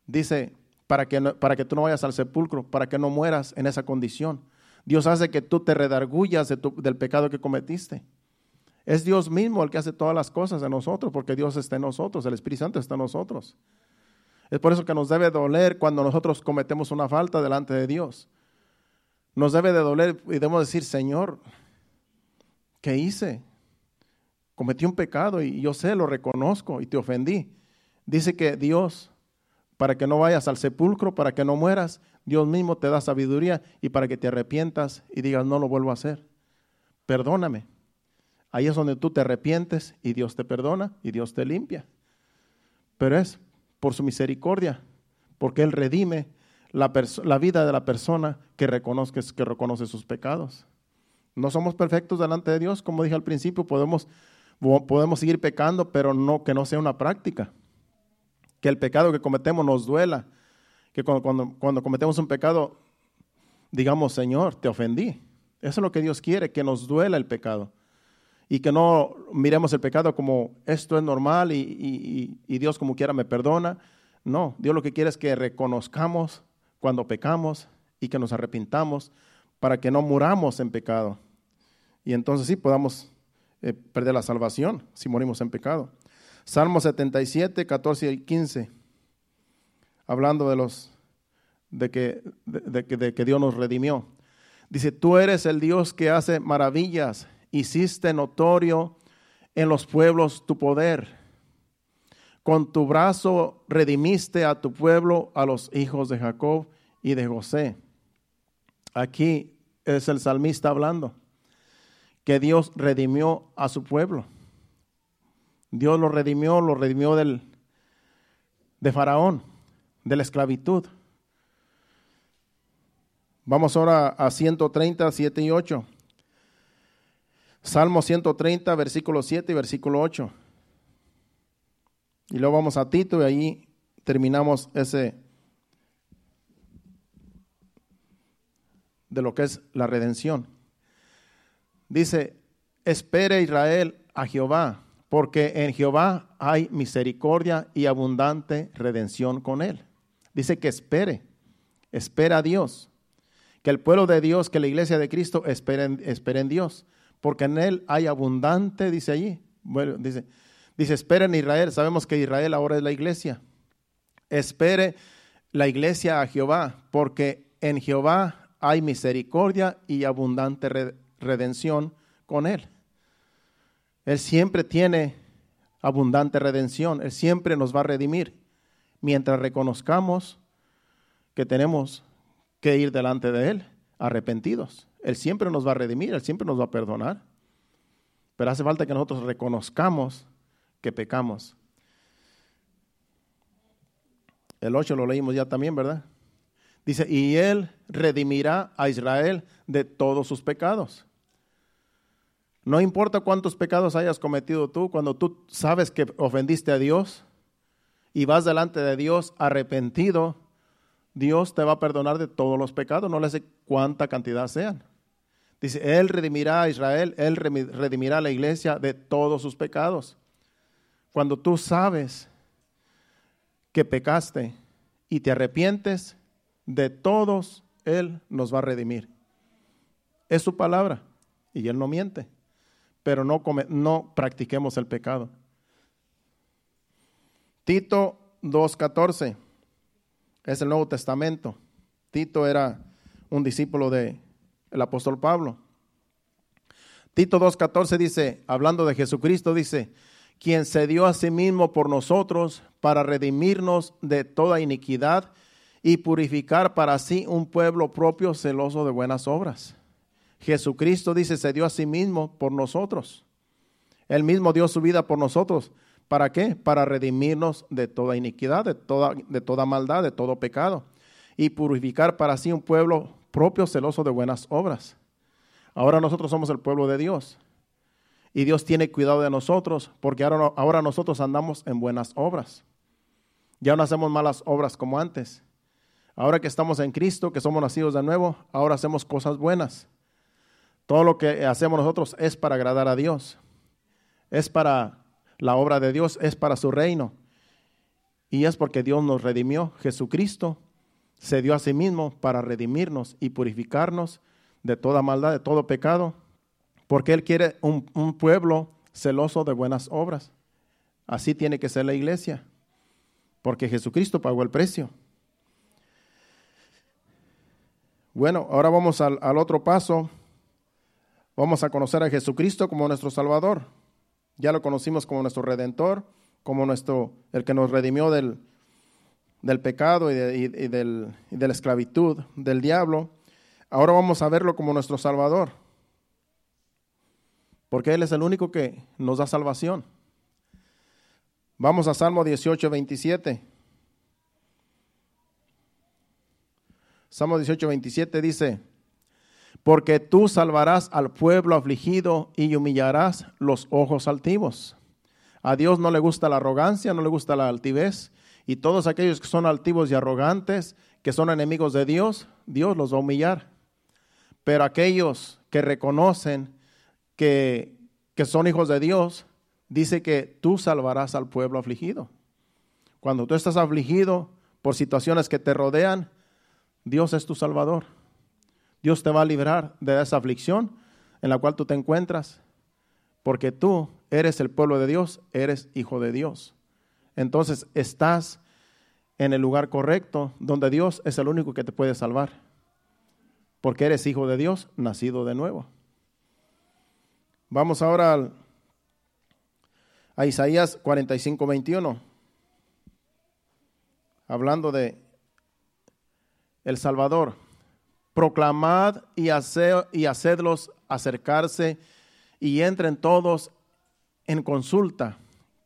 dice, para que, para que tú no vayas al sepulcro, para que no mueras en esa condición. Dios hace que tú te redargullas del pecado que cometiste. Es Dios mismo el que hace todas las cosas en nosotros, porque Dios está en nosotros, el Espíritu Santo está en nosotros. Es por eso que nos debe doler cuando nosotros cometemos una falta delante de Dios. Nos debe de doler y debemos decir, Señor, ¿qué hice? Cometí un pecado y yo sé, lo reconozco y te ofendí. Dice que Dios para que no vayas al sepulcro, para que no mueras. Dios mismo te da sabiduría y para que te arrepientas y digas, no lo vuelvo a hacer. Perdóname. Ahí es donde tú te arrepientes y Dios te perdona y Dios te limpia. Pero es por su misericordia, porque Él redime la, vida de la persona que reconoce, que reconoce sus pecados. No somos perfectos delante de Dios, como dije al principio, podemos, podemos seguir pecando, pero no que no sea una práctica que el pecado que cometemos nos duela, que cuando, cuando, cometemos un pecado, digamos, Señor, te ofendí. Eso es lo que Dios quiere, que nos duela el pecado. Y que no miremos el pecado como esto es normal y, y Dios como quiera me perdona. No, Dios lo que quiere es que reconozcamos cuando pecamos y que nos arrepintamos para que no muramos en pecado. Y entonces sí podamos eh, perder la salvación si morimos en pecado. Salmo 77, 14 y 15, hablando de los de que, de, de que Dios nos redimió. Dice, tú eres el Dios que hace maravillas, hiciste notorio en los pueblos tu poder. Con tu brazo redimiste a tu pueblo, a los hijos de Jacob y de José. Aquí es el salmista hablando, que Dios redimió a su pueblo. Dios lo redimió, lo redimió del, de Faraón, de la esclavitud. Vamos ahora a 130, 7 y 8. Salmo 130, versículo 7 y versículo 8. Y luego vamos a Tito y ahí terminamos ese de lo que es la redención. Dice, espere Israel a Jehová, porque en Jehová hay misericordia y abundante redención con él. Dice que espere, espera a Dios, que el pueblo de Dios, que la iglesia de Cristo espere en Dios, porque en él hay abundante, dice allí, dice, dice, espere en Israel, sabemos que Israel ahora es la iglesia, espere la iglesia a Jehová, porque en Jehová hay misericordia y abundante redención con Él. Él siempre tiene abundante redención, Él siempre nos va a redimir mientras reconozcamos que tenemos que ir delante de Él arrepentidos. Él siempre nos va a redimir, Él siempre nos va a perdonar. Pero hace falta que nosotros reconozcamos que pecamos. El 8 lo leímos ya también, ¿verdad? Dice, y él redimirá a Israel de todos sus pecados. No importa cuántos pecados hayas cometido tú, cuando tú sabes que ofendiste a Dios y vas delante de Dios arrepentido, Dios te va a perdonar de todos los pecados, no le sé cuánta cantidad sean. Dice, Él redimirá a Israel, Él redimirá a la iglesia de todos sus pecados. Cuando tú sabes que pecaste y te arrepientes, de todos Él nos va a redimir. Es su palabra y Él no miente, pero no, no practiquemos el pecado. Tito 2.14 es el Nuevo Testamento. Tito era un discípulo del el apóstol Pablo. Tito 2.14 dice, hablando de Jesucristo, dice, quien se dio a sí mismo por nosotros para redimirnos de toda iniquidad y purificar para sí un pueblo propio celoso de buenas obras. Jesucristo dice, se dio a sí mismo por nosotros. Él mismo dio su vida por nosotros. ¿Para qué? Para redimirnos de toda iniquidad, de toda, maldad, de todo pecado. Y purificar para sí un pueblo propio celoso de buenas obras. Ahora nosotros somos el pueblo de Dios. Y Dios tiene cuidado de nosotros porque ahora nosotros andamos en buenas obras. Ya no hacemos malas obras como antes. Ahora que estamos en Cristo, que somos nacidos de nuevo, ahora hacemos cosas buenas. Todo lo que hacemos nosotros es para agradar a Dios. Es para la obra de Dios, es para su reino. Y es porque Dios nos redimió. Jesucristo se dio a sí mismo para redimirnos y purificarnos de toda maldad, de todo pecado. Porque Él quiere un, pueblo celoso de buenas obras. Así tiene que ser la iglesia. Porque Jesucristo pagó el precio. Bueno, ahora vamos al, otro paso. Vamos a conocer a Jesucristo como nuestro Salvador. Ya lo conocimos como nuestro Redentor, como nuestro, el que nos redimió del, del pecado y de, de la esclavitud del diablo. Ahora vamos a verlo como nuestro Salvador. Porque Él es el único que nos da salvación. Vamos a Salmo 18, 27. Salmo 18, 27 dice, porque tú salvarás al pueblo afligido y humillarás los ojos altivos. A Dios no le gusta la arrogancia, no le gusta la altivez, y todos aquellos que son altivos y arrogantes, que son enemigos de Dios, Dios los va a humillar. Pero aquellos que reconocen que, que son hijos de Dios, dice que tú salvarás al pueblo afligido. Cuando tú estás afligido por situaciones que te rodean, Dios es tu Salvador. Dios te va a librar de esa aflicción en la cual tú te encuentras, porque tú eres el pueblo de Dios, eres hijo de Dios. Entonces estás en el lugar correcto, donde Dios es el único que te puede salvar, porque eres hijo de Dios, nacido de nuevo. Vamos ahora a Isaías 45, 21, hablando de el Salvador. Proclamad y, y hacedlos acercarse y entren todos en consulta.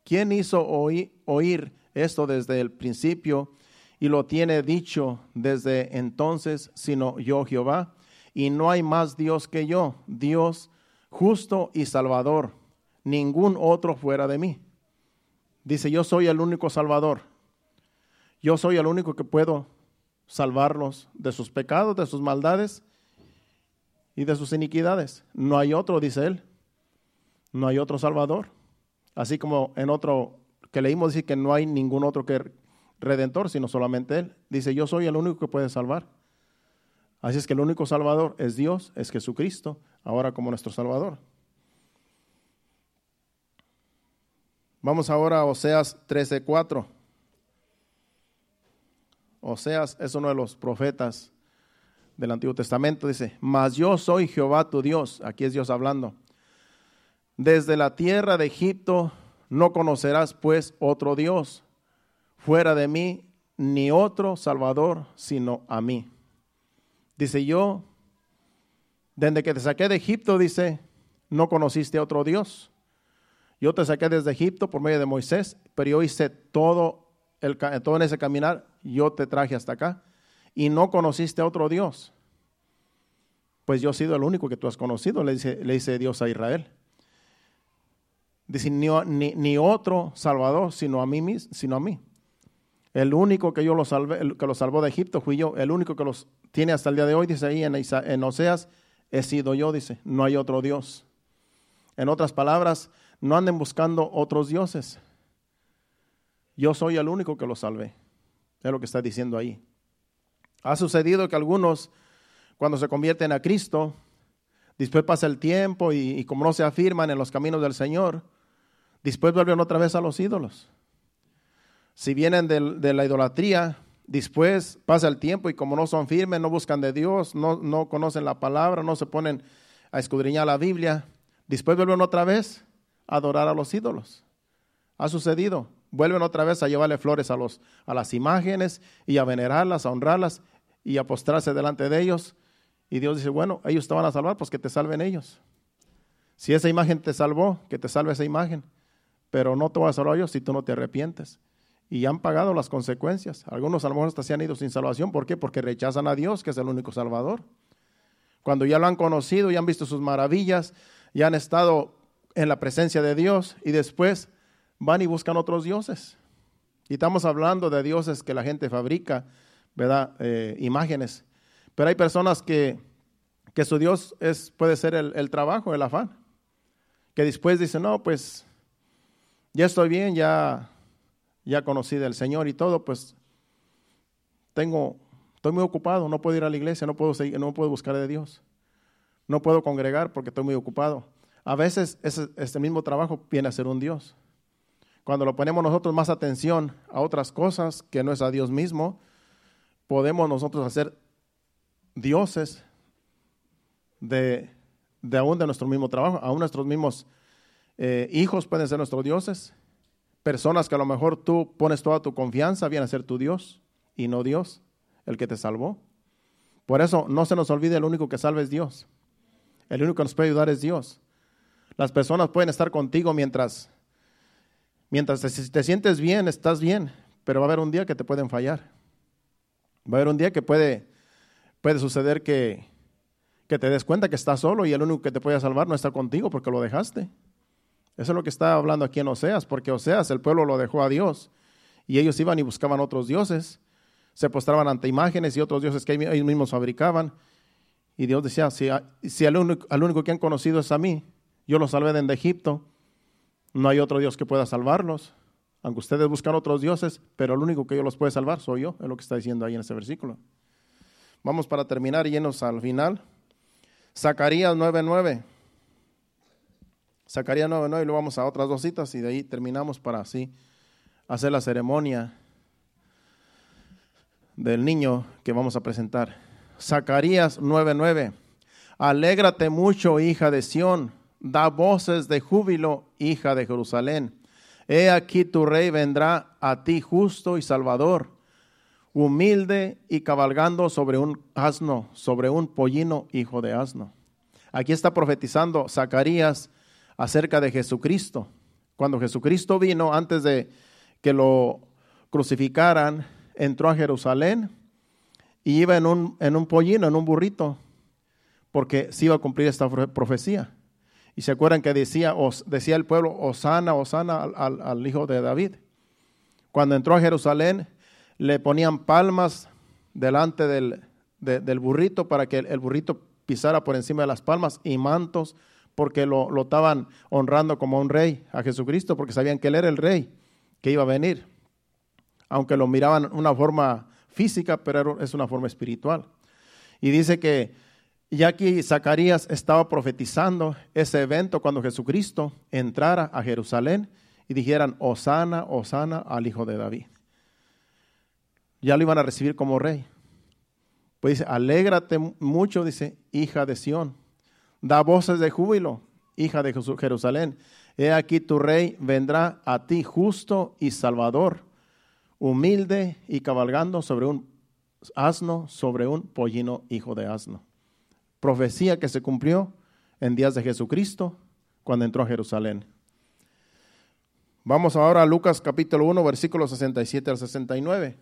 ¿Quién hizo oír esto desde el principio y lo tiene dicho desde entonces, sino yo Jehová? Y no hay más Dios que yo, Dios justo y salvador, ningún otro fuera de mí. Dice, yo soy el único salvador. Yo soy el único que puedo salvarlos de sus pecados, de sus maldades y de sus iniquidades. No hay otro, dice él. No hay otro salvador. Así como en otro que leímos dice que no hay ningún otro que redentor, sino solamente él. Dice, yo soy el único que puede salvar. Así es que el único salvador es Dios, es Jesucristo, ahora como nuestro salvador. Vamos ahora a Oseas 13:4. Oseas es uno de los profetas del Antiguo Testamento. Dice, mas yo soy Jehová tu Dios. Aquí es Dios hablando. Desde la tierra de Egipto no conocerás pues otro Dios fuera de mí, ni otro Salvador sino a mí. Dice yo, desde que te saqué de Egipto, dice, no conociste a otro Dios. Yo te saqué desde Egipto por medio de Moisés, pero yo hice todo, todo en ese caminar, yo te traje hasta acá y no conociste a otro Dios. Pues yo he sido el único que tú has conocido, le dice, le dice Dios a Israel. Dice, ni, ni, otro Salvador, sino a mí, sino a mí. El único que yo lo salvé, que lo salvó de Egipto fui yo. El único que los tiene hasta el día de hoy, dice ahí en, en Oseas, he sido yo, dice. No hay otro Dios. En otras palabras, no anden buscando otros dioses. Yo soy el único que lo salvé. Es lo que está diciendo ahí. Ha sucedido que algunos, cuando se convierten a Cristo, después pasa el tiempo y, como no se afirman en los caminos del Señor, después vuelven otra vez a los ídolos. Si vienen de, de la idolatría, después pasa el tiempo y como no son firmes, no buscan de Dios, no, no conocen la palabra, no se ponen a escudriñar la Biblia, después vuelven otra vez adorar a los ídolos. Ha sucedido. Vuelven otra vez a llevarle flores a, los, a las imágenes y a venerarlas, a honrarlas y a postrarse delante de ellos. Y Dios dice, bueno, ellos te van a salvar, pues que te salven ellos. Si esa imagen te salvó, que te salve esa imagen. Pero no te va a salvar ellos si tú no te arrepientes. Y han pagado las consecuencias. Algunos a lo mejor hasta se han ido sin salvación. ¿Por qué? Porque rechazan a Dios, que es el único salvador. Cuando ya lo han conocido, y han visto sus maravillas, ya han estado en la presencia de Dios y después van y buscan otros dioses. Y estamos hablando de dioses que la gente fabrica, ¿verdad? Eh, imágenes. Pero hay personas que, que su Dios es, puede ser el, trabajo, el afán. Que después dicen, no, pues ya estoy bien, ya, ya conocí del Señor y todo, pues tengo, estoy muy ocupado, no puedo ir a la iglesia, no puedo, seguir, no puedo buscar de Dios. No puedo congregar porque estoy muy ocupado. A veces este mismo trabajo viene a ser un Dios. Cuando lo ponemos nosotros más atención a otras cosas que no es a Dios mismo, podemos nosotros hacer dioses de, de aún de nuestro mismo trabajo. Aún nuestros mismos eh, hijos pueden ser nuestros dioses. Personas que a lo mejor tú pones toda tu confianza, vienen a ser tu Dios y no Dios, el que te salvó. Por eso no se nos olvide, el único que salva es Dios. El único que nos puede ayudar es Dios. Las personas pueden estar contigo mientras, mientras te, te sientes bien, estás bien, pero va a haber un día que te pueden fallar. Va a haber un día que puede, puede suceder que, que te des cuenta que estás solo y el único que te puede salvar no está contigo porque lo dejaste. Eso es lo que está hablando aquí en Oseas, porque Oseas, el pueblo lo dejó a Dios y ellos iban y buscaban otros dioses, se postraban ante imágenes y otros dioses que ellos mismos fabricaban. Y Dios decía, si, si al, único, único que han conocido es a mí, yo los salvé de Egipto. No hay otro Dios que pueda salvarlos. Aunque ustedes buscan otros dioses, pero el único que yo los puede salvar soy yo, es lo que está diciendo ahí en ese versículo. Vamos para terminar llenos al final. Zacarías 9:9. Zacarías 9:9 y luego vamos a otras dos citas y de ahí terminamos para así hacer la ceremonia del niño que vamos a presentar. Zacarías 9:9. Alégrate mucho, hija de Sión, da voces de júbilo, hija de Jerusalén. He aquí tu rey vendrá a ti justo y salvador, humilde y cabalgando sobre un asno, sobre un pollino, hijo de asno. Aquí está profetizando Zacarías acerca de Jesucristo. Cuando Jesucristo vino, antes de que lo crucificaran, entró a Jerusalén y iba en un, en un pollino, en un burrito, porque se iba a cumplir esta profecía. Y se acuerdan que decía, decía el pueblo, Osana, Osana al, al, hijo de David. Cuando entró a Jerusalén, le ponían palmas delante del, del burrito para que el, burrito pisara por encima de las palmas y mantos, porque lo, lo estaban honrando como un rey a Jesucristo, porque sabían que él era el rey que iba a venir. Aunque lo miraban una forma física, pero es una forma espiritual. Y dice que ya aquí Zacarías estaba profetizando ese evento cuando Jesucristo entrara a Jerusalén y dijeran, Osana, Osana al hijo de David. Ya lo iban a recibir como rey. Pues dice, alégrate mucho, dice, hija de Sión. Da voces de júbilo, hija de Jerusalén. He aquí tu rey vendrá a ti justo y salvador humilde y cabalgando sobre un asno, sobre un pollino hijo de asno. Profecía que se cumplió en días de Jesucristo cuando entró a Jerusalén. Vamos ahora a Lucas capítulo 1, versículos 67 al 69.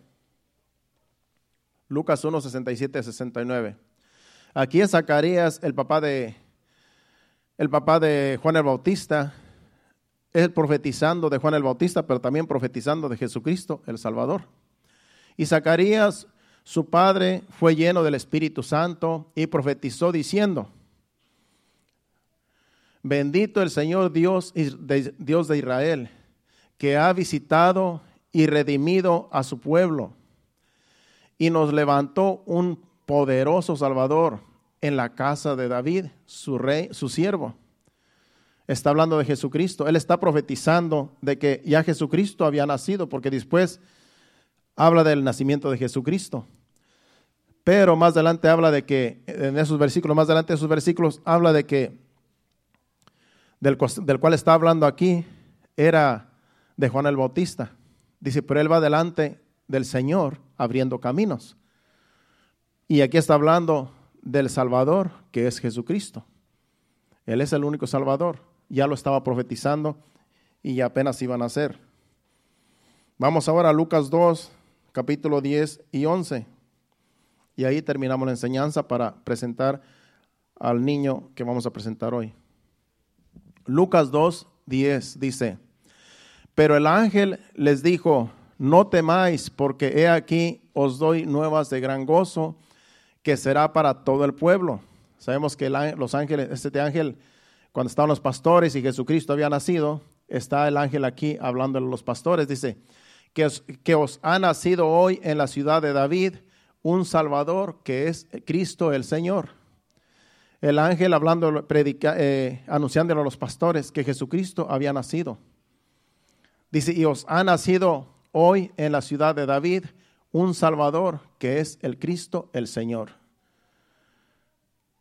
Lucas 1, 67 al 69. Aquí es Zacarías, el papá de, el papá de Juan el Bautista, es profetizando de Juan el Bautista, pero también profetizando de Jesucristo, el Salvador. Y Zacarías, su padre, fue lleno del Espíritu Santo y profetizó diciendo, bendito el Señor Dios Dios de Israel, que ha visitado y redimido a su pueblo y nos levantó un poderoso Salvador en la casa de David, su rey, su siervo está hablando de Jesucristo. Él está profetizando de que ya Jesucristo había nacido, porque después habla del nacimiento de Jesucristo. Pero más adelante habla de que, en esos versículos, más adelante de esos versículos, habla de que, del, del cual está hablando aquí, era de Juan el Bautista. Dice, pero él va delante del Señor abriendo caminos. Y aquí está hablando del Salvador, que es Jesucristo. Él es el único Salvador ya lo estaba profetizando y apenas iban a hacer. Vamos ahora a Lucas 2, capítulo 10 y 11. Y ahí terminamos la enseñanza para presentar al niño que vamos a presentar hoy. Lucas 2, 10 dice, pero el ángel les dijo, no temáis, porque he aquí os doy nuevas de gran gozo, que será para todo el pueblo. Sabemos que los ángeles, este ángel cuando estaban los pastores y Jesucristo había nacido, está el ángel aquí hablando a los pastores, dice, que os, ha nacido hoy en la ciudad de David un Salvador que es Cristo el Señor. El ángel hablando, predica, eh, a los pastores que Jesucristo había nacido. Dice, y os ha nacido hoy en la ciudad de David un Salvador que es el Cristo el Señor.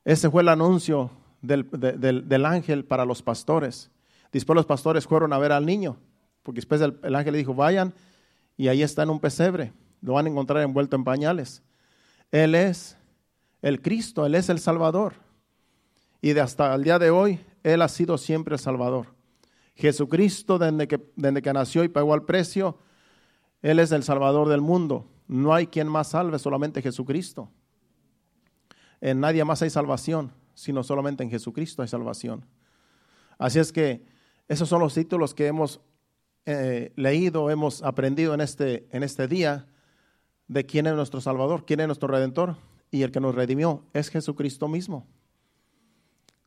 Ese fue el anuncio del, ángel para los pastores. Después los pastores fueron a ver al niño, porque después el, el ángel le dijo, vayan y ahí está en un pesebre, lo van a encontrar envuelto en pañales. Él es el Cristo, Él es el Salvador. Y de hasta el día de hoy, Él ha sido siempre el Salvador. Jesucristo, desde que, desde que nació y pagó el precio, Él es el Salvador del mundo. No hay quien más salve, solamente Jesucristo. En nadie más hay salvación sino solamente en Jesucristo hay salvación. Así es que esos son los títulos que hemos eh, leído, hemos aprendido en este, en este día de quién es nuestro Salvador, quién es nuestro Redentor y el que nos redimió es Jesucristo mismo.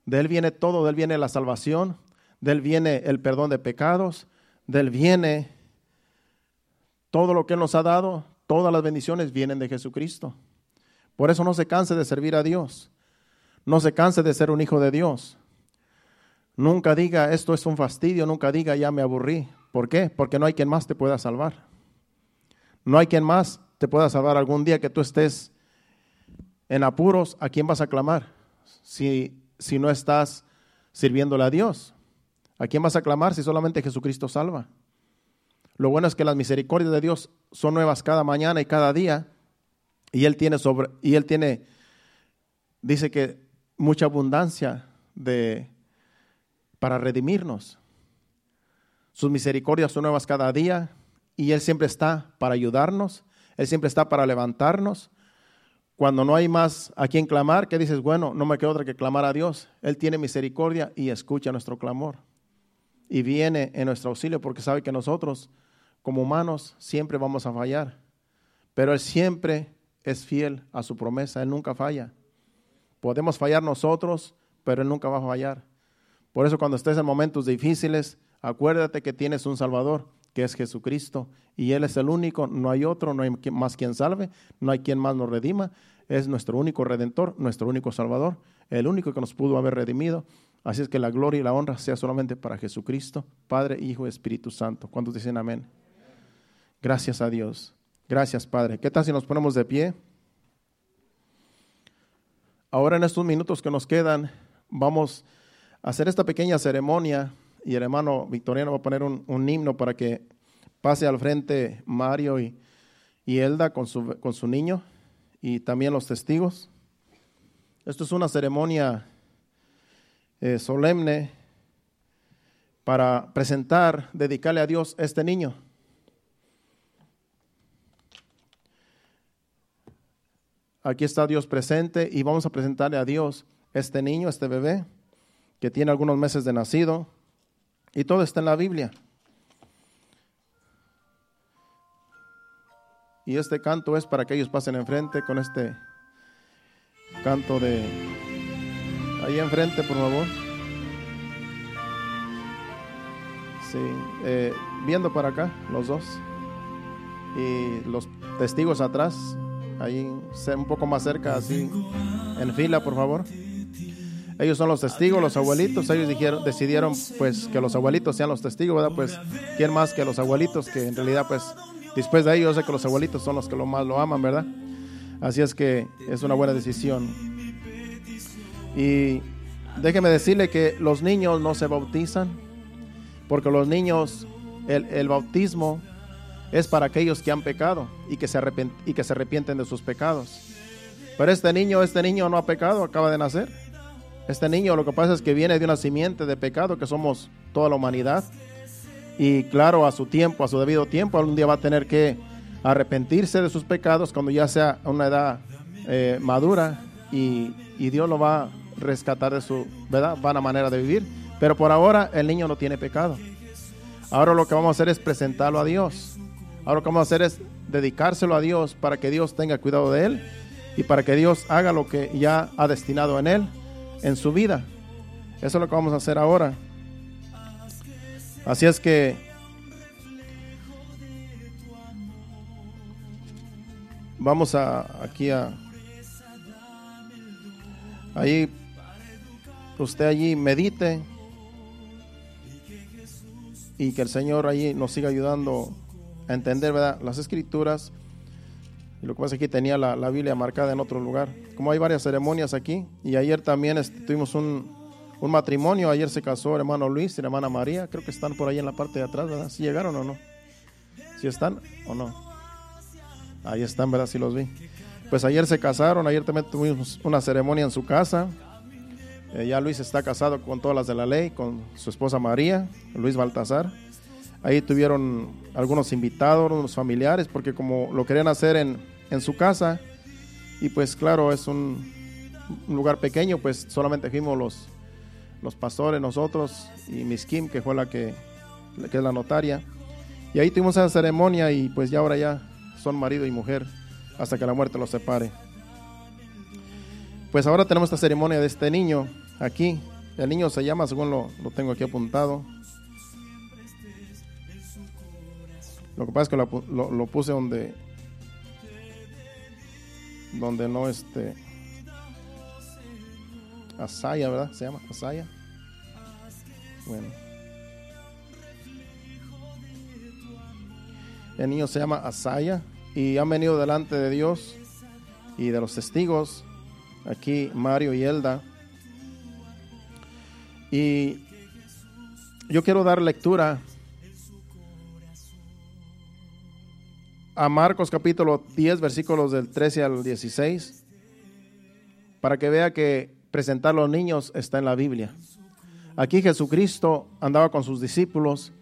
De Él viene todo, de Él viene la salvación, de Él viene el perdón de pecados, de Él viene todo lo que Él nos ha dado, todas las bendiciones vienen de Jesucristo. Por eso no se canse de servir a Dios. No se canse de ser un hijo de Dios. Nunca diga esto es un fastidio, nunca diga ya me aburrí. ¿Por qué? Porque no hay quien más te pueda salvar. No hay quien más te pueda salvar algún día que tú estés en apuros. ¿A quién vas a clamar? Si, si no estás sirviéndole a Dios. ¿A quién vas a clamar si solamente Jesucristo salva? Lo bueno es que las misericordias de Dios son nuevas cada mañana y cada día. Y Él tiene sobre, y Él tiene, dice que mucha abundancia de, para redimirnos. Sus misericordias son nuevas cada día y Él siempre está para ayudarnos, Él siempre está para levantarnos. Cuando no hay más a quien clamar, que dices, bueno, no me queda otra que clamar a Dios. Él tiene misericordia y escucha nuestro clamor. Y viene en nuestro auxilio porque sabe que nosotros, como humanos, siempre vamos a fallar. Pero Él siempre es fiel a su promesa, Él nunca falla. Podemos fallar nosotros, pero Él nunca va a fallar. Por eso cuando estés en momentos difíciles, acuérdate que tienes un Salvador, que es Jesucristo, y Él es el único, no hay otro, no hay más quien salve, no hay quien más nos redima, es nuestro único redentor, nuestro único Salvador, el único que nos pudo haber redimido. Así es que la gloria y la honra sea solamente para Jesucristo, Padre, Hijo y Espíritu Santo. ¿Cuántos dicen amén? Gracias a Dios. Gracias, Padre. ¿Qué tal si nos ponemos de pie? Ahora en estos minutos que nos quedan, vamos a hacer esta pequeña ceremonia y el hermano Victoriano va a poner un, himno para que pase al frente Mario y, Elda con su, con su niño y también los testigos. Esto es una ceremonia eh, solemne para presentar, dedicarle a Dios este niño. Aquí está Dios presente y vamos a presentarle a Dios este niño, este bebé, que tiene algunos meses de nacido. Y todo está en la Biblia. Y este canto es para que ellos pasen enfrente con este canto de... Ahí enfrente, por favor. Sí, eh, viendo para acá, los dos. Y los testigos atrás, ahí un poco más cerca, así, en fila, por favor. Ellos son los testigos, los abuelitos. Ellos dijeron, decidieron, pues, que los abuelitos sean los testigos, ¿verdad? Pues, ¿quién más que los abuelitos? Que en realidad, pues, después de ellos, sé que los abuelitos son los que lo más lo aman, ¿verdad? Así es que es una buena decisión. Y déjeme decirle que los niños no se bautizan, porque los niños, el, el bautismo es para aquellos que han pecado y que, se y que se arrepienten de sus pecados. Pero este niño, este niño no ha pecado, acaba de nacer. Este niño lo que pasa es que viene de una simiente de pecado, que somos toda la humanidad. Y claro, a su tiempo, a su debido tiempo, algún día va a tener que arrepentirse de sus pecados cuando ya sea a una edad eh, madura y, y, Dios lo va a rescatar de su ¿verdad? vana manera de vivir. Pero por ahora el niño no tiene pecado. Ahora lo que vamos a hacer es presentarlo a Dios. Ahora lo que vamos a hacer es dedicárselo a Dios para que Dios tenga cuidado de él y para que Dios haga lo que ya ha destinado en él, en su vida. Eso es lo que vamos a hacer ahora. Así es que vamos a aquí a ahí usted allí medite y que el Señor allí nos siga ayudando a entender ¿verdad? las escrituras. Y lo que pasa es que tenía la, Biblia marcada en otro lugar. Como hay varias ceremonias aquí, y ayer también tuvimos un, un, matrimonio. Ayer se casó el hermano Luis y la hermana María. Creo que están por ahí en la parte de atrás, ¿verdad? ¿Si llegaron o no? ¿Si están o no? Ahí están, ¿verdad? Si los vi. Pues ayer se casaron, ayer también tuvimos una ceremonia en su casa. Eh, ya Luis está casado con todas las de la ley, con su esposa María, Luis Baltasar. Ahí tuvieron algunos invitados, unos familiares, porque como lo querían hacer en, en su casa, y pues claro, es un, lugar pequeño, pues solamente fuimos los, los pastores, nosotros, y Miss Kim, que fue la que, es la notaria. Y ahí tuvimos esa ceremonia y pues ya ahora ya son marido y mujer hasta que la muerte los separe. Pues ahora tenemos esta ceremonia de este niño aquí. El niño se llama, según lo, lo tengo aquí apuntado, Lo que pasa es que lo, lo, puse donde donde no este Asaya, ¿verdad? Se llama Asaya. Bueno. El niño se llama Asaya y han venido delante de Dios y de los testigos, aquí Mario y Elda. Y yo quiero dar lectura a Marcos capítulo 10, versículos del 13 al 16, para que vea que presentar los niños está en la Biblia. Aquí Jesucristo andaba con sus discípulos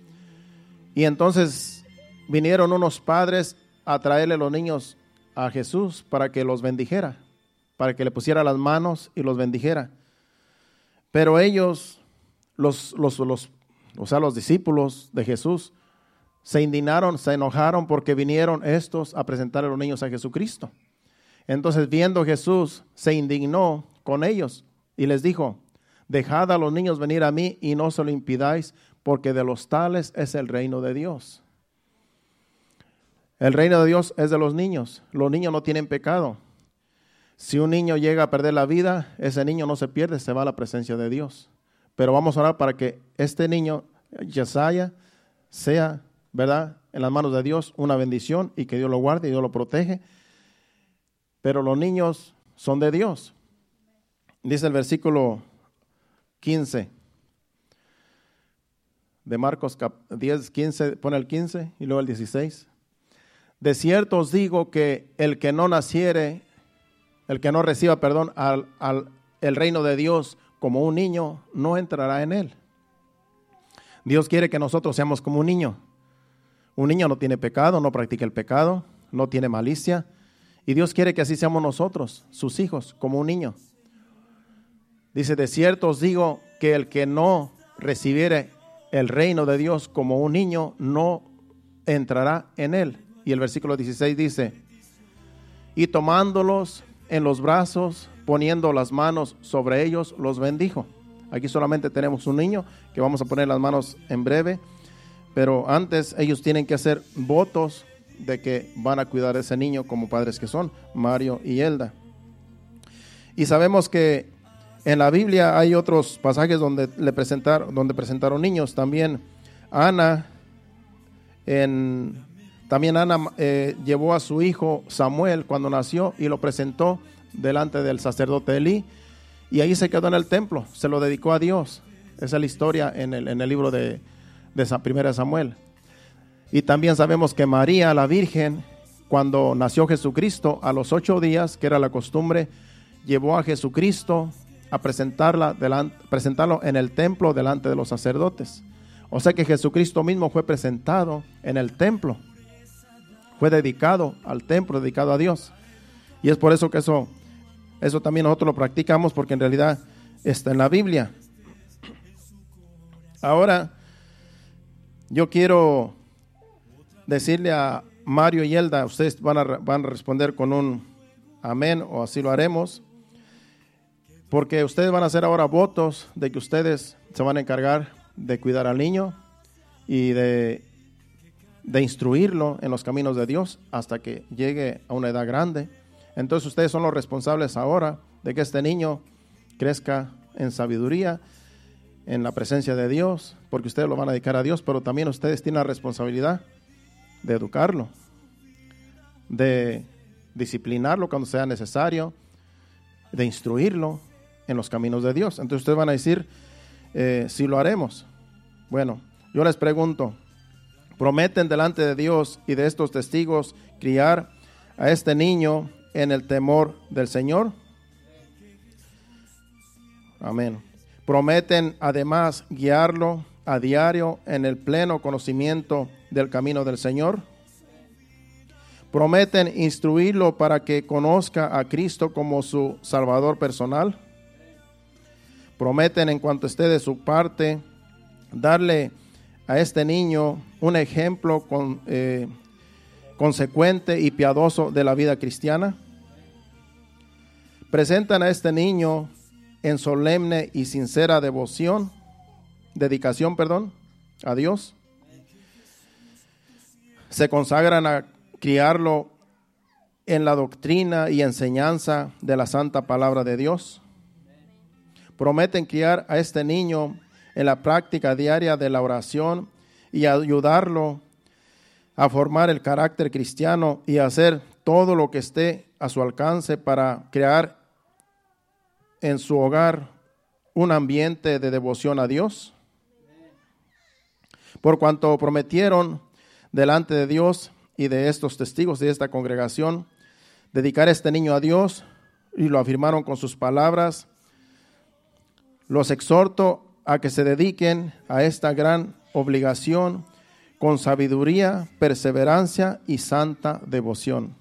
y entonces vinieron unos padres a traerle los niños a Jesús para que los bendijera, para que le pusiera las manos y los bendijera. Pero ellos, los, los, los, o sea, los discípulos de Jesús, se indignaron, se enojaron porque vinieron estos a presentar a los niños a Jesucristo. Entonces, viendo Jesús, se indignó con ellos y les dijo, dejad a los niños venir a mí y no se lo impidáis, porque de los tales es el reino de Dios. El reino de Dios es de los niños. Los niños no tienen pecado. Si un niño llega a perder la vida, ese niño no se pierde, se va a la presencia de Dios. Pero vamos a orar para que este niño, Yesaya, sea, ¿verdad?, en las manos de Dios una bendición y que Dios lo guarde y Dios lo protege. Pero los niños son de Dios. Dice el versículo 15 de Marcos 10, 15, pone el 15 y luego el 16. De cierto os digo que el que no naciere, el que no reciba, perdón, al, al el reino de Dios como un niño, no entrará en él. Dios quiere que nosotros seamos como un niño. Un niño no tiene pecado, no practica el pecado, no tiene malicia. Y Dios quiere que así seamos nosotros, sus hijos, como un niño. Dice, de cierto os digo que el que no recibiere el reino de Dios como un niño, no entrará en él. Y el versículo 16 dice, y tomándolos en los brazos, poniendo las manos sobre ellos, los bendijo. Aquí solamente tenemos un niño que vamos a poner las manos en breve, pero antes ellos tienen que hacer votos de que van a cuidar a ese niño como padres que son, Mario y Elda. Y sabemos que en la Biblia hay otros pasajes donde le presentaron, donde presentaron niños. También Ana en también Ana eh, llevó a su hijo Samuel cuando nació y lo presentó delante del sacerdote Elí y ahí se quedó en el templo, se lo dedicó a Dios. Esa es la historia en el, en el libro de, de Primera Samuel. Y también sabemos que María, la Virgen, cuando nació Jesucristo, a los ocho días, que era la costumbre, llevó a Jesucristo a presentarla delante, presentarlo en el templo delante de los sacerdotes. O sea que Jesucristo mismo fue presentado en el templo fue dedicado al templo, dedicado a Dios. Y es por eso que eso, eso también nosotros lo practicamos porque en realidad está en la Biblia. Ahora, yo quiero decirle a Mario y Elda, ustedes van a, van a responder con un amén o así lo haremos, porque ustedes van a hacer ahora votos de que ustedes se van a encargar de cuidar al niño y de de instruirlo en los caminos de Dios hasta que llegue a una edad grande. Entonces ustedes son los responsables ahora de que este niño crezca en sabiduría, en la presencia de Dios, porque ustedes lo van a dedicar a Dios, pero también ustedes tienen la responsabilidad de educarlo, de disciplinarlo cuando sea necesario, de instruirlo en los caminos de Dios. Entonces ustedes van a decir, eh, si lo haremos. Bueno, yo les pregunto, prometen delante de Dios y de estos testigos criar a este niño en el temor del Señor. Amén. Prometen además guiarlo a diario en el pleno conocimiento del camino del Señor. Prometen instruirlo para que conozca a Cristo como su Salvador personal. Prometen en cuanto esté de su parte darle a este niño un ejemplo con, eh, consecuente y piadoso de la vida cristiana. Presentan a este niño en solemne y sincera devoción, dedicación, perdón, a Dios. Se consagran a criarlo en la doctrina y enseñanza de la santa palabra de Dios. Prometen criar a este niño en la práctica diaria de la oración y ayudarlo a formar el carácter cristiano y hacer todo lo que esté a su alcance para crear en su hogar un ambiente de devoción a Dios. Por cuanto prometieron delante de Dios y de estos testigos de esta congregación dedicar a este niño a Dios y lo afirmaron con sus palabras, los exhorto a que se dediquen a esta gran obligación con sabiduría, perseverancia y santa devoción.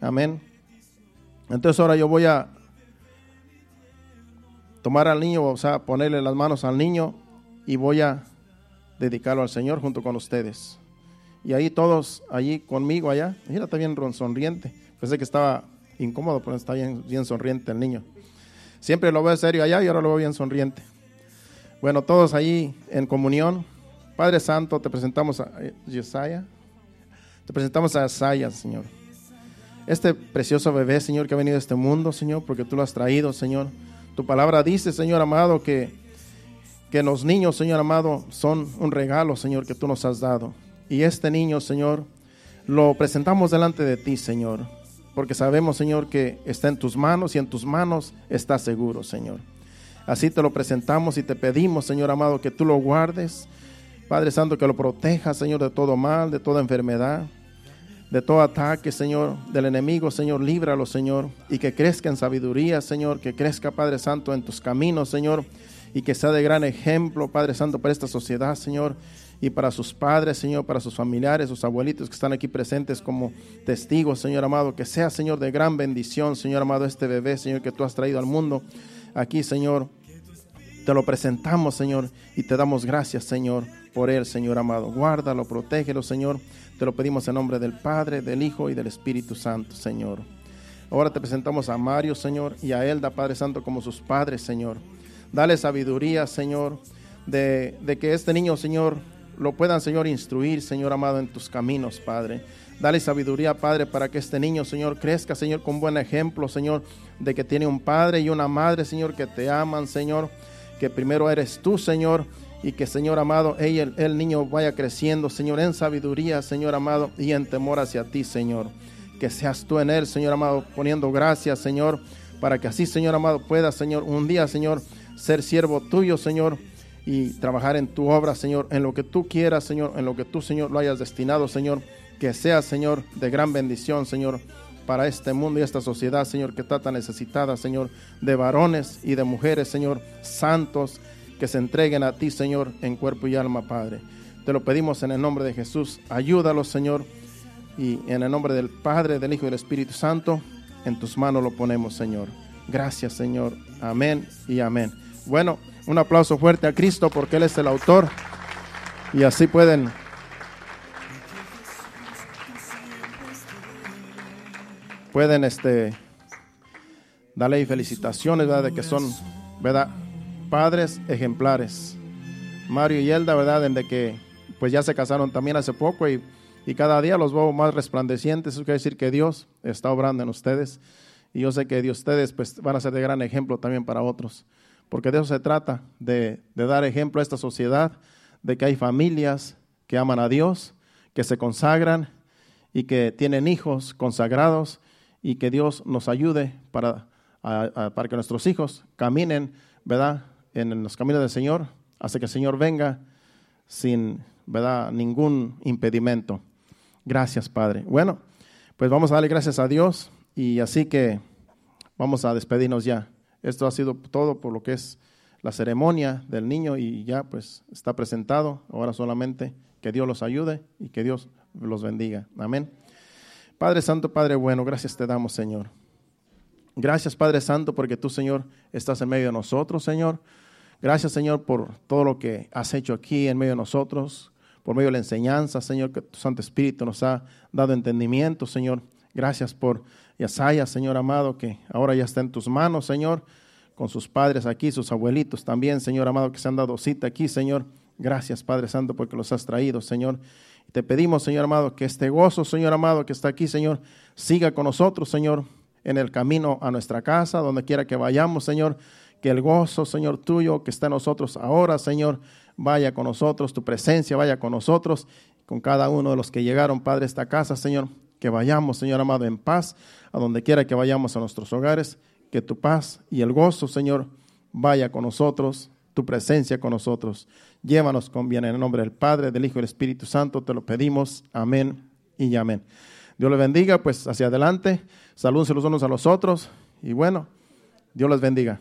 Amén. Entonces ahora yo voy a tomar al niño, o sea, ponerle las manos al niño y voy a dedicarlo al Señor junto con ustedes. Y ahí todos, allí conmigo allá, mira, está bien sonriente. Pensé que estaba incómodo, pero está bien, bien sonriente el niño. Siempre lo veo serio allá y ahora lo veo bien sonriente. Bueno, todos allí en comunión. Padre Santo, te presentamos a Yesaya. Eh, te presentamos a Yesaya, Señor. Este precioso bebé, Señor, que ha venido a este mundo, Señor, porque tú lo has traído, Señor. Tu palabra dice, Señor amado, que, que los niños, Señor amado, son un regalo, Señor, que tú nos has dado. Y este niño, Señor, lo presentamos delante de ti, Señor, porque sabemos, Señor, que está en tus manos y en tus manos está seguro, Señor. Así te lo presentamos y te pedimos, Señor amado, que tú lo guardes, Padre Santo, que lo protejas, Señor, de todo mal, de toda enfermedad, de todo ataque, Señor, del enemigo, Señor, líbralo, Señor, y que crezca en sabiduría, Señor, que crezca, Padre Santo, en tus caminos, Señor, y que sea de gran ejemplo, Padre Santo, para esta sociedad, Señor, y para sus padres, Señor, para sus familiares, sus abuelitos que están aquí presentes como testigos, Señor amado, que sea, Señor, de gran bendición, Señor amado, este bebé, Señor, que tú has traído al mundo aquí, Señor. Te lo presentamos, Señor, y te damos gracias, Señor, por él, Señor amado. Guárdalo, protégelo, Señor. Te lo pedimos en nombre del Padre, del Hijo y del Espíritu Santo, Señor. Ahora te presentamos a Mario, Señor, y a Elda, Padre Santo, como sus padres, Señor. Dale sabiduría, Señor, de, de que este niño, Señor, lo puedan, Señor, instruir, Señor amado, en tus caminos, Padre. Dale sabiduría, Padre, para que este niño, Señor, crezca, Señor, con buen ejemplo, Señor, de que tiene un padre y una madre, Señor, que te aman, Señor, que primero eres tú, Señor, y que, Señor amado, el, el niño vaya creciendo, Señor, en sabiduría, Señor amado, y en temor hacia ti, Señor. Que seas tú en él, Señor amado, poniendo gracias, Señor, para que así, Señor amado, pueda, Señor, un día, Señor, ser siervo tuyo, Señor, y trabajar en tu obra, Señor, en lo que tú quieras, Señor, en lo que tú, Señor, lo hayas destinado, Señor, que sea, Señor, de gran bendición, Señor, para este mundo y esta sociedad, Señor, que está tan necesitada, Señor, de varones y de mujeres, Señor, santos, que se entreguen a ti, Señor, en cuerpo y alma, Padre. Te lo pedimos en el nombre de Jesús. Ayúdalos, Señor, y en el nombre del Padre, del Hijo y del Espíritu Santo, en tus manos lo ponemos, Señor. Gracias, Señor. Amén y amén. Bueno. Un aplauso fuerte a Cristo porque Él es el autor. Y así pueden pueden este darle felicitaciones ¿verdad? de que son verdad padres ejemplares. Mario y Elda verdad de que pues ya se casaron también hace poco y, y cada día los veo más resplandecientes. Eso quiere decir que Dios está obrando en ustedes. Y yo sé que de ustedes pues van a ser de gran ejemplo también para otros. Porque de eso se trata, de, dar ejemplo a esta sociedad, de que hay familias que aman a Dios, que se consagran y que tienen hijos consagrados y que Dios nos ayude para, para que nuestros hijos caminen, ¿verdad?, en los caminos del Señor, hasta que el Señor venga sin, ¿verdad?, ningún impedimento. Gracias, Padre. Bueno, pues vamos a darle gracias a Dios y así que vamos a despedirnos ya. Esto ha sido todo por lo que es la ceremonia del niño y ya pues está presentado. Ahora solamente que Dios los ayude y que Dios los bendiga. Amén. Padre Santo, Padre bueno, gracias te damos, Señor. Gracias, Padre Santo, porque tú, Señor, estás en medio de nosotros, Señor. Gracias, Señor, por todo lo que has hecho aquí en medio de nosotros, por medio de la enseñanza, Señor, que tu Santo Espíritu nos ha dado entendimiento, Señor. Gracias por Yasaya, Señor amado, que ahora ya está en tus manos, Señor, con sus padres aquí, sus abuelitos también, Señor amado, que se han dado cita aquí, Señor. Gracias, Padre Santo, porque los has traído, Señor. Te pedimos, Señor amado, que este gozo, Señor amado, que está aquí, Señor, siga con nosotros, Señor, en el camino a nuestra casa, donde quiera que vayamos, Señor. Que el gozo, Señor, tuyo, que está en nosotros ahora, Señor, vaya con nosotros, tu presencia vaya con nosotros, con cada uno de los que llegaron, Padre, a esta casa, Señor. Que vayamos, Señor amado, en paz, a donde quiera que vayamos a nuestros hogares. Que tu paz y el gozo, Señor, vaya con nosotros, tu presencia con nosotros. Llévanos con bien en el nombre del Padre, del Hijo y del Espíritu Santo. Te lo pedimos. Amén y amén. Dios les bendiga, pues hacia adelante. Salúdense los unos a los otros. Y bueno, Dios les bendiga.